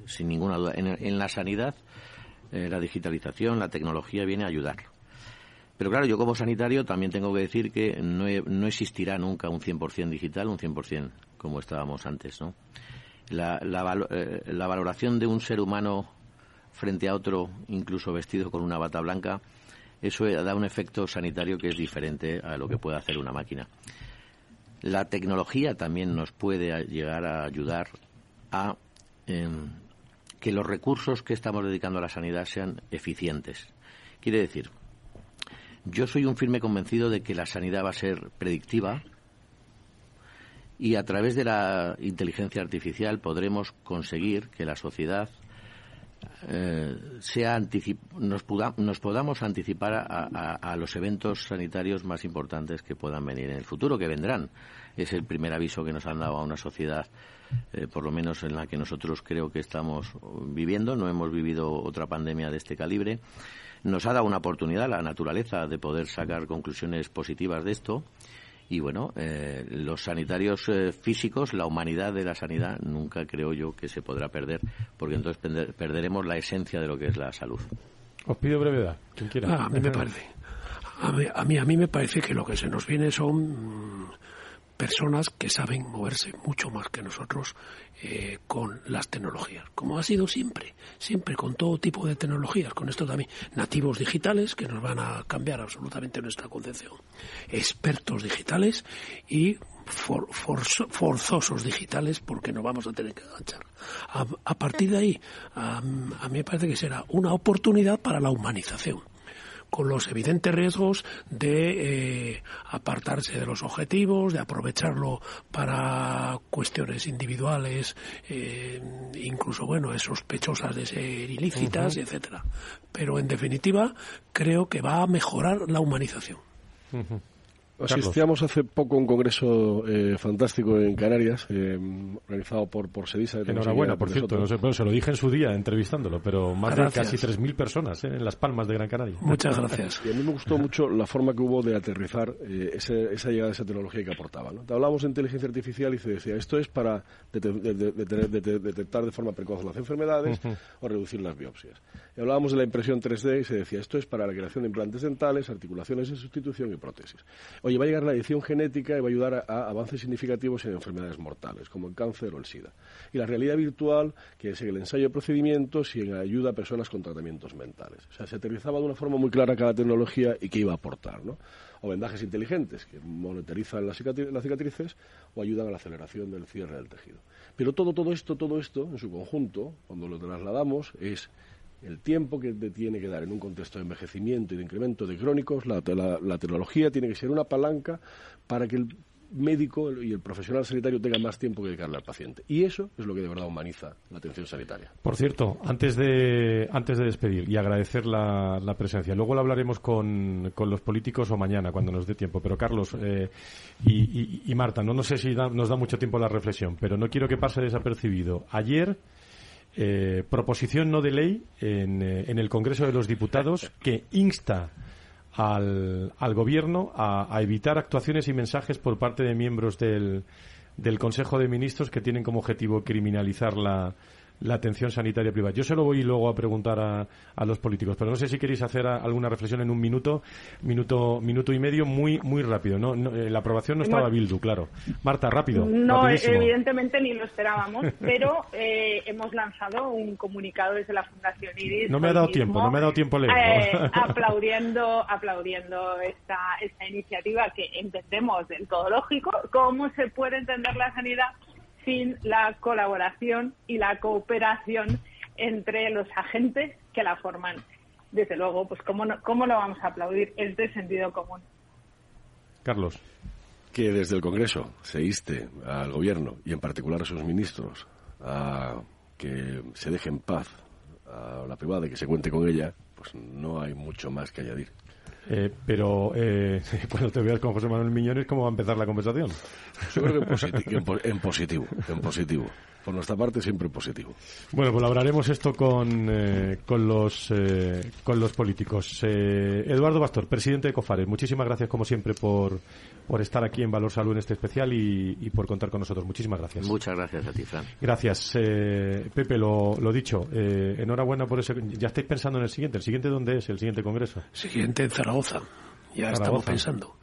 sin ninguna duda. en la sanidad, eh, la digitalización, la tecnología viene a ayudar. Pero claro, yo como sanitario también tengo que decir que no, no existirá nunca un 100% digital, un 100% como estábamos antes, ¿no? La, eh, la, valoración de un ser humano frente a otro, incluso vestido con una bata blanca, eso da un efecto sanitario que es diferente a lo que puede hacer una máquina. La tecnología también nos puede llegar a ayudar a em, que los recursos que estamos dedicando a la sanidad sean eficientes. Quiere decir, yo soy un firme convencido de que la sanidad va a ser predictiva y a través de la inteligencia artificial podremos conseguir que la sociedad eh, sea nos, nos, podamos anticipar a, los eventos sanitarios más importantes que puedan venir en el futuro, que vendrán. Es el primer aviso que nos han dado a una sociedad, eh, por lo menos en la que nosotros creo que estamos viviendo. No hemos vivido otra pandemia de este calibre. Nos ha dado una oportunidad la naturaleza de poder sacar conclusiones positivas de esto y bueno, eh, los sanitarios eh, físicos, la humanidad de la sanidad, nunca creo yo que se podrá perder, porque entonces perderemos la esencia de lo que es la salud. Os pido brevedad, quien quiera. Ah, a mí me parece. A mí, a mí, me parece que lo que se nos viene son personas que saben moverse mucho más que nosotros eh, con las tecnologías, como ha sido siempre, siempre con todo tipo de tecnologías, con esto también, nativos digitales que nos van a cambiar absolutamente nuestra concepción, expertos digitales y forzosos digitales porque nos vamos a tener que enganchar. A, partir de ahí, a mí me parece que será una oportunidad para la humanización con los evidentes riesgos de eh, apartarse de los objetivos, de aprovecharlo para cuestiones individuales, eh, incluso bueno, sospechosas de ser ilícitas, etcétera. Pero en definitiva, creo que va a mejorar la humanización. Asistíamos hace poco a un congreso eh, fantástico en Canarias, eh, organizado por, por Sedisa. Enhorabuena, por cierto. No sé, se lo dije en su día entrevistándolo, pero más de casi 3.000 personas eh, en Las Palmas de Gran Canaria. Muchas gracias. Y a mí me gustó mucho la forma que hubo de aterrizar esa llegada de esa tecnología que aportaba. ¿no? Hablábamos de inteligencia artificial y se decía, esto es para detectar de forma precoz las enfermedades o reducir las biopsias. Y hablábamos de la impresión 3D y se decía, esto es para la creación de implantes dentales, articulaciones en sustitución y prótesis. Oye, va a llegar la edición genética y va a ayudar a, avances significativos en enfermedades mortales, como el cáncer o el SIDA. Y la realidad virtual, que es el ensayo de procedimientos y en ayuda a personas con tratamientos mentales. O sea, se aterrizaba de una forma muy clara cada tecnología y qué iba a aportar, ¿no? O vendajes inteligentes que monitorizan las, cicatrices o ayudan a la aceleración del cierre del tejido. Pero todo, todo esto, todo esto, en su conjunto, cuando lo trasladamos, es el tiempo que te tiene que dar en un contexto de envejecimiento y de incremento de crónicos, la, tecnología tiene que ser una palanca para que el médico y el profesional sanitario tengan más tiempo que dedicarle al paciente. Y eso es lo que de verdad humaniza la atención sanitaria. Por cierto, antes de, antes de despedir y agradecer la, presencia, luego lo hablaremos con, con, los políticos o mañana, cuando nos dé tiempo. Pero Carlos eh, y, Marta, no, no sé si nos da mucho tiempo la reflexión, pero no quiero que pase desapercibido. Ayer eh, proposición no de ley en, eh, en, el Congreso de los Diputados que insta al, al Gobierno a, a, evitar actuaciones y mensajes por parte de miembros del, del Consejo de Ministros que tienen como objetivo criminalizar la, la atención sanitaria privada. Yo se lo voy luego a preguntar a, a los políticos, pero no sé si queréis hacer alguna reflexión en un minuto, minuto, minuto y medio, muy, muy rápido. No, eh, la aprobación no estaba Bildu, claro. Marta, rápido. No, evidentemente ni lo esperábamos, pero eh, hemos lanzado un comunicado desde la Fundación Iris. No me ha dado tiempo, no me ha dado tiempo leer. Eh, aplaudiendo, aplaudiendo esta, esta iniciativa que entendemos del todo lógico. ¿Cómo se puede entender la sanidad sin la colaboración y la cooperación entre los agentes que la forman. Desde luego, pues cómo, no, cómo lo vamos a aplaudir, es de sentido común. Carlos. Que desde el Congreso se inste al Gobierno y en particular a sus ministros a que se deje en paz a la privada y que se cuente con ella, pues no hay mucho más que añadir. Eh, pero eh, cuando te veas con José Manuel Miñones, ¿cómo va a empezar la conversación? Yo creo que en, positivo, en positivo. Por nuestra parte, siempre positivo. Bueno, pues hablaremos esto con, eh, con, los, eh, con los políticos. Eh, Eduardo Bastor, presidente de COFARES, muchísimas gracias, como siempre, por, por estar aquí en Valor Salud en este especial y, y por contar con nosotros. Muchísimas gracias. Muchas gracias a ti, Fran. Gracias. Pepe, lo, lo dicho, enhorabuena por ese. ¿Ya estáis pensando en el siguiente? ¿El siguiente dónde es? ¿El siguiente congreso? Siguiente en Zaragoza. Ya estamos pensando.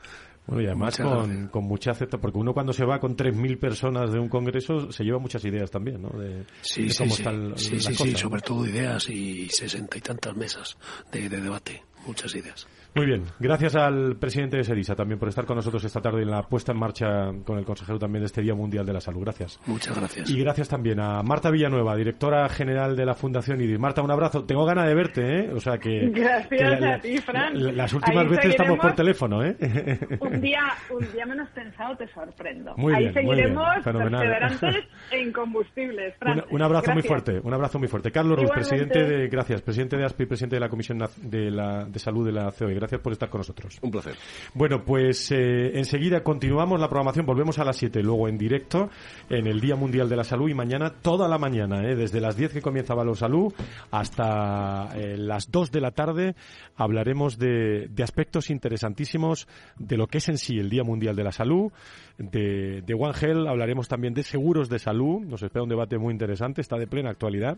Bueno, y además con, con, mucha aceptación, porque uno cuando se va con 3.000 personas de un congreso se lleva muchas ideas también, ¿no? De, sí, sí, sí, sí, sobre todo ideas y sesenta y tantas mesas de debate, muchas ideas. Muy bien, gracias al presidente de Sedisa también por estar con nosotros esta tarde en la puesta en marcha con el consejero también de este Día Mundial de la Salud. Gracias. Muchas gracias. Y gracias también a Marta Villanueva, directora general de la Fundación IDIS. Marta, un abrazo. Tengo ganas de verte, ¿eh? O sea que... Gracias a ti, Fran. las últimas veces estamos por teléfono, ¿eh? Un día, un día menos pensado te sorprendo. Muy Ahí seguiremos perseverantes e incombustibles, Fran. Un, abrazo muy fuerte, un abrazo muy fuerte. Carlos Ruz, presidente de... Gracias, presidente de ASPI, presidente de la Comisión de, la, de Salud de la COE. Gracias por estar con nosotros. Un placer. Bueno, pues eh, enseguida continuamos la programación. Volvemos a las 7, luego en directo en el Día Mundial de la Salud y mañana toda la mañana, eh, desde las 10 que comienza Valor Salud hasta eh, las 2 de la tarde, hablaremos de, aspectos interesantísimos de lo que es en sí el Día Mundial de la Salud, de, One Health, hablaremos también de seguros de salud. Nos espera un debate muy interesante, está de plena actualidad.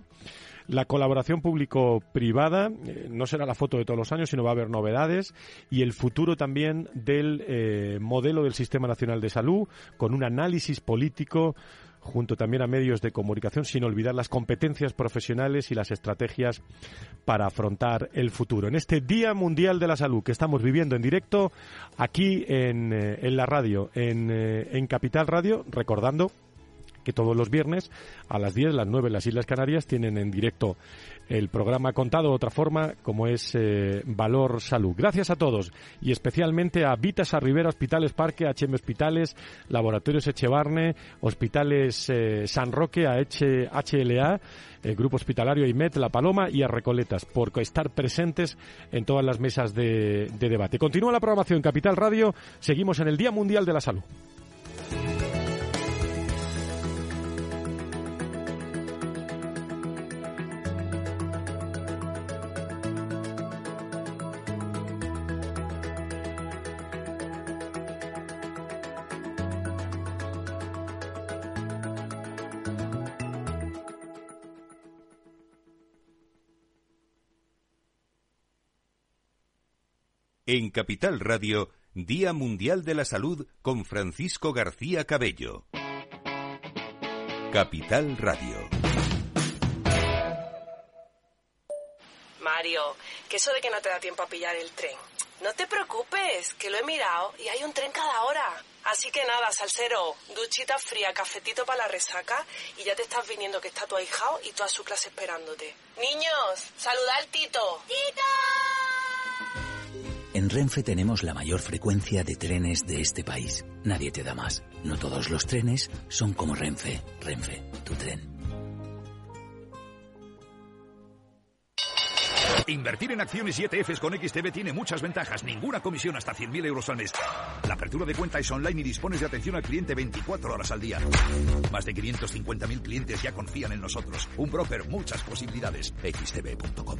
La colaboración público-privada eh, no será la foto de todos los años, sino va a haber novedades y el futuro también del eh, modelo del Sistema Nacional de Salud con un análisis político junto también a medios de comunicación, sin olvidar las competencias profesionales y las estrategias para afrontar el futuro. En este Día Mundial de la Salud que estamos viviendo en directo aquí en, eh, en la radio, en, en Capital Radio, recordando que todos los viernes a las 10, las 9 en las Islas Canarias tienen en directo el programa contado de otra forma como es eh, Valor Salud. Gracias a todos y especialmente a Vitas Rivera, Hospitales Parque, HM Hospitales, Laboratorios Echevarne, Hospitales eh, San Roque, a HLA, el Grupo Hospitalario IMET, La Paloma y a Recoletas por estar presentes en todas las mesas de, de debate. Continúa la programación Capital Radio. Seguimos en el Día Mundial de la Salud. En Capital Radio, Día Mundial de la Salud con Francisco García Cabello. Capital Radio. Mario, que eso de que no te da tiempo a pillar el tren. No te preocupes, que lo he mirado y hay un tren cada hora. Así que nada, salsero, duchita fría, cafetito para la resaca y ya te estás viniendo que está tu ahijado y toda su clase esperándote. Niños, saluda al Tito. ¡Tito! En Renfe tenemos la mayor frecuencia de trenes de este país. Nadie te da más. No todos los trenes son como Renfe. Renfe, tu tren. Invertir en acciones y ETFs con XTB tiene muchas ventajas. Ninguna comisión hasta 100.000 euros al mes. La apertura de cuenta es online y dispones de atención al cliente 24 horas al día. Más de 550.000 clientes ya confían en nosotros. Un broker, muchas posibilidades. XTB.com.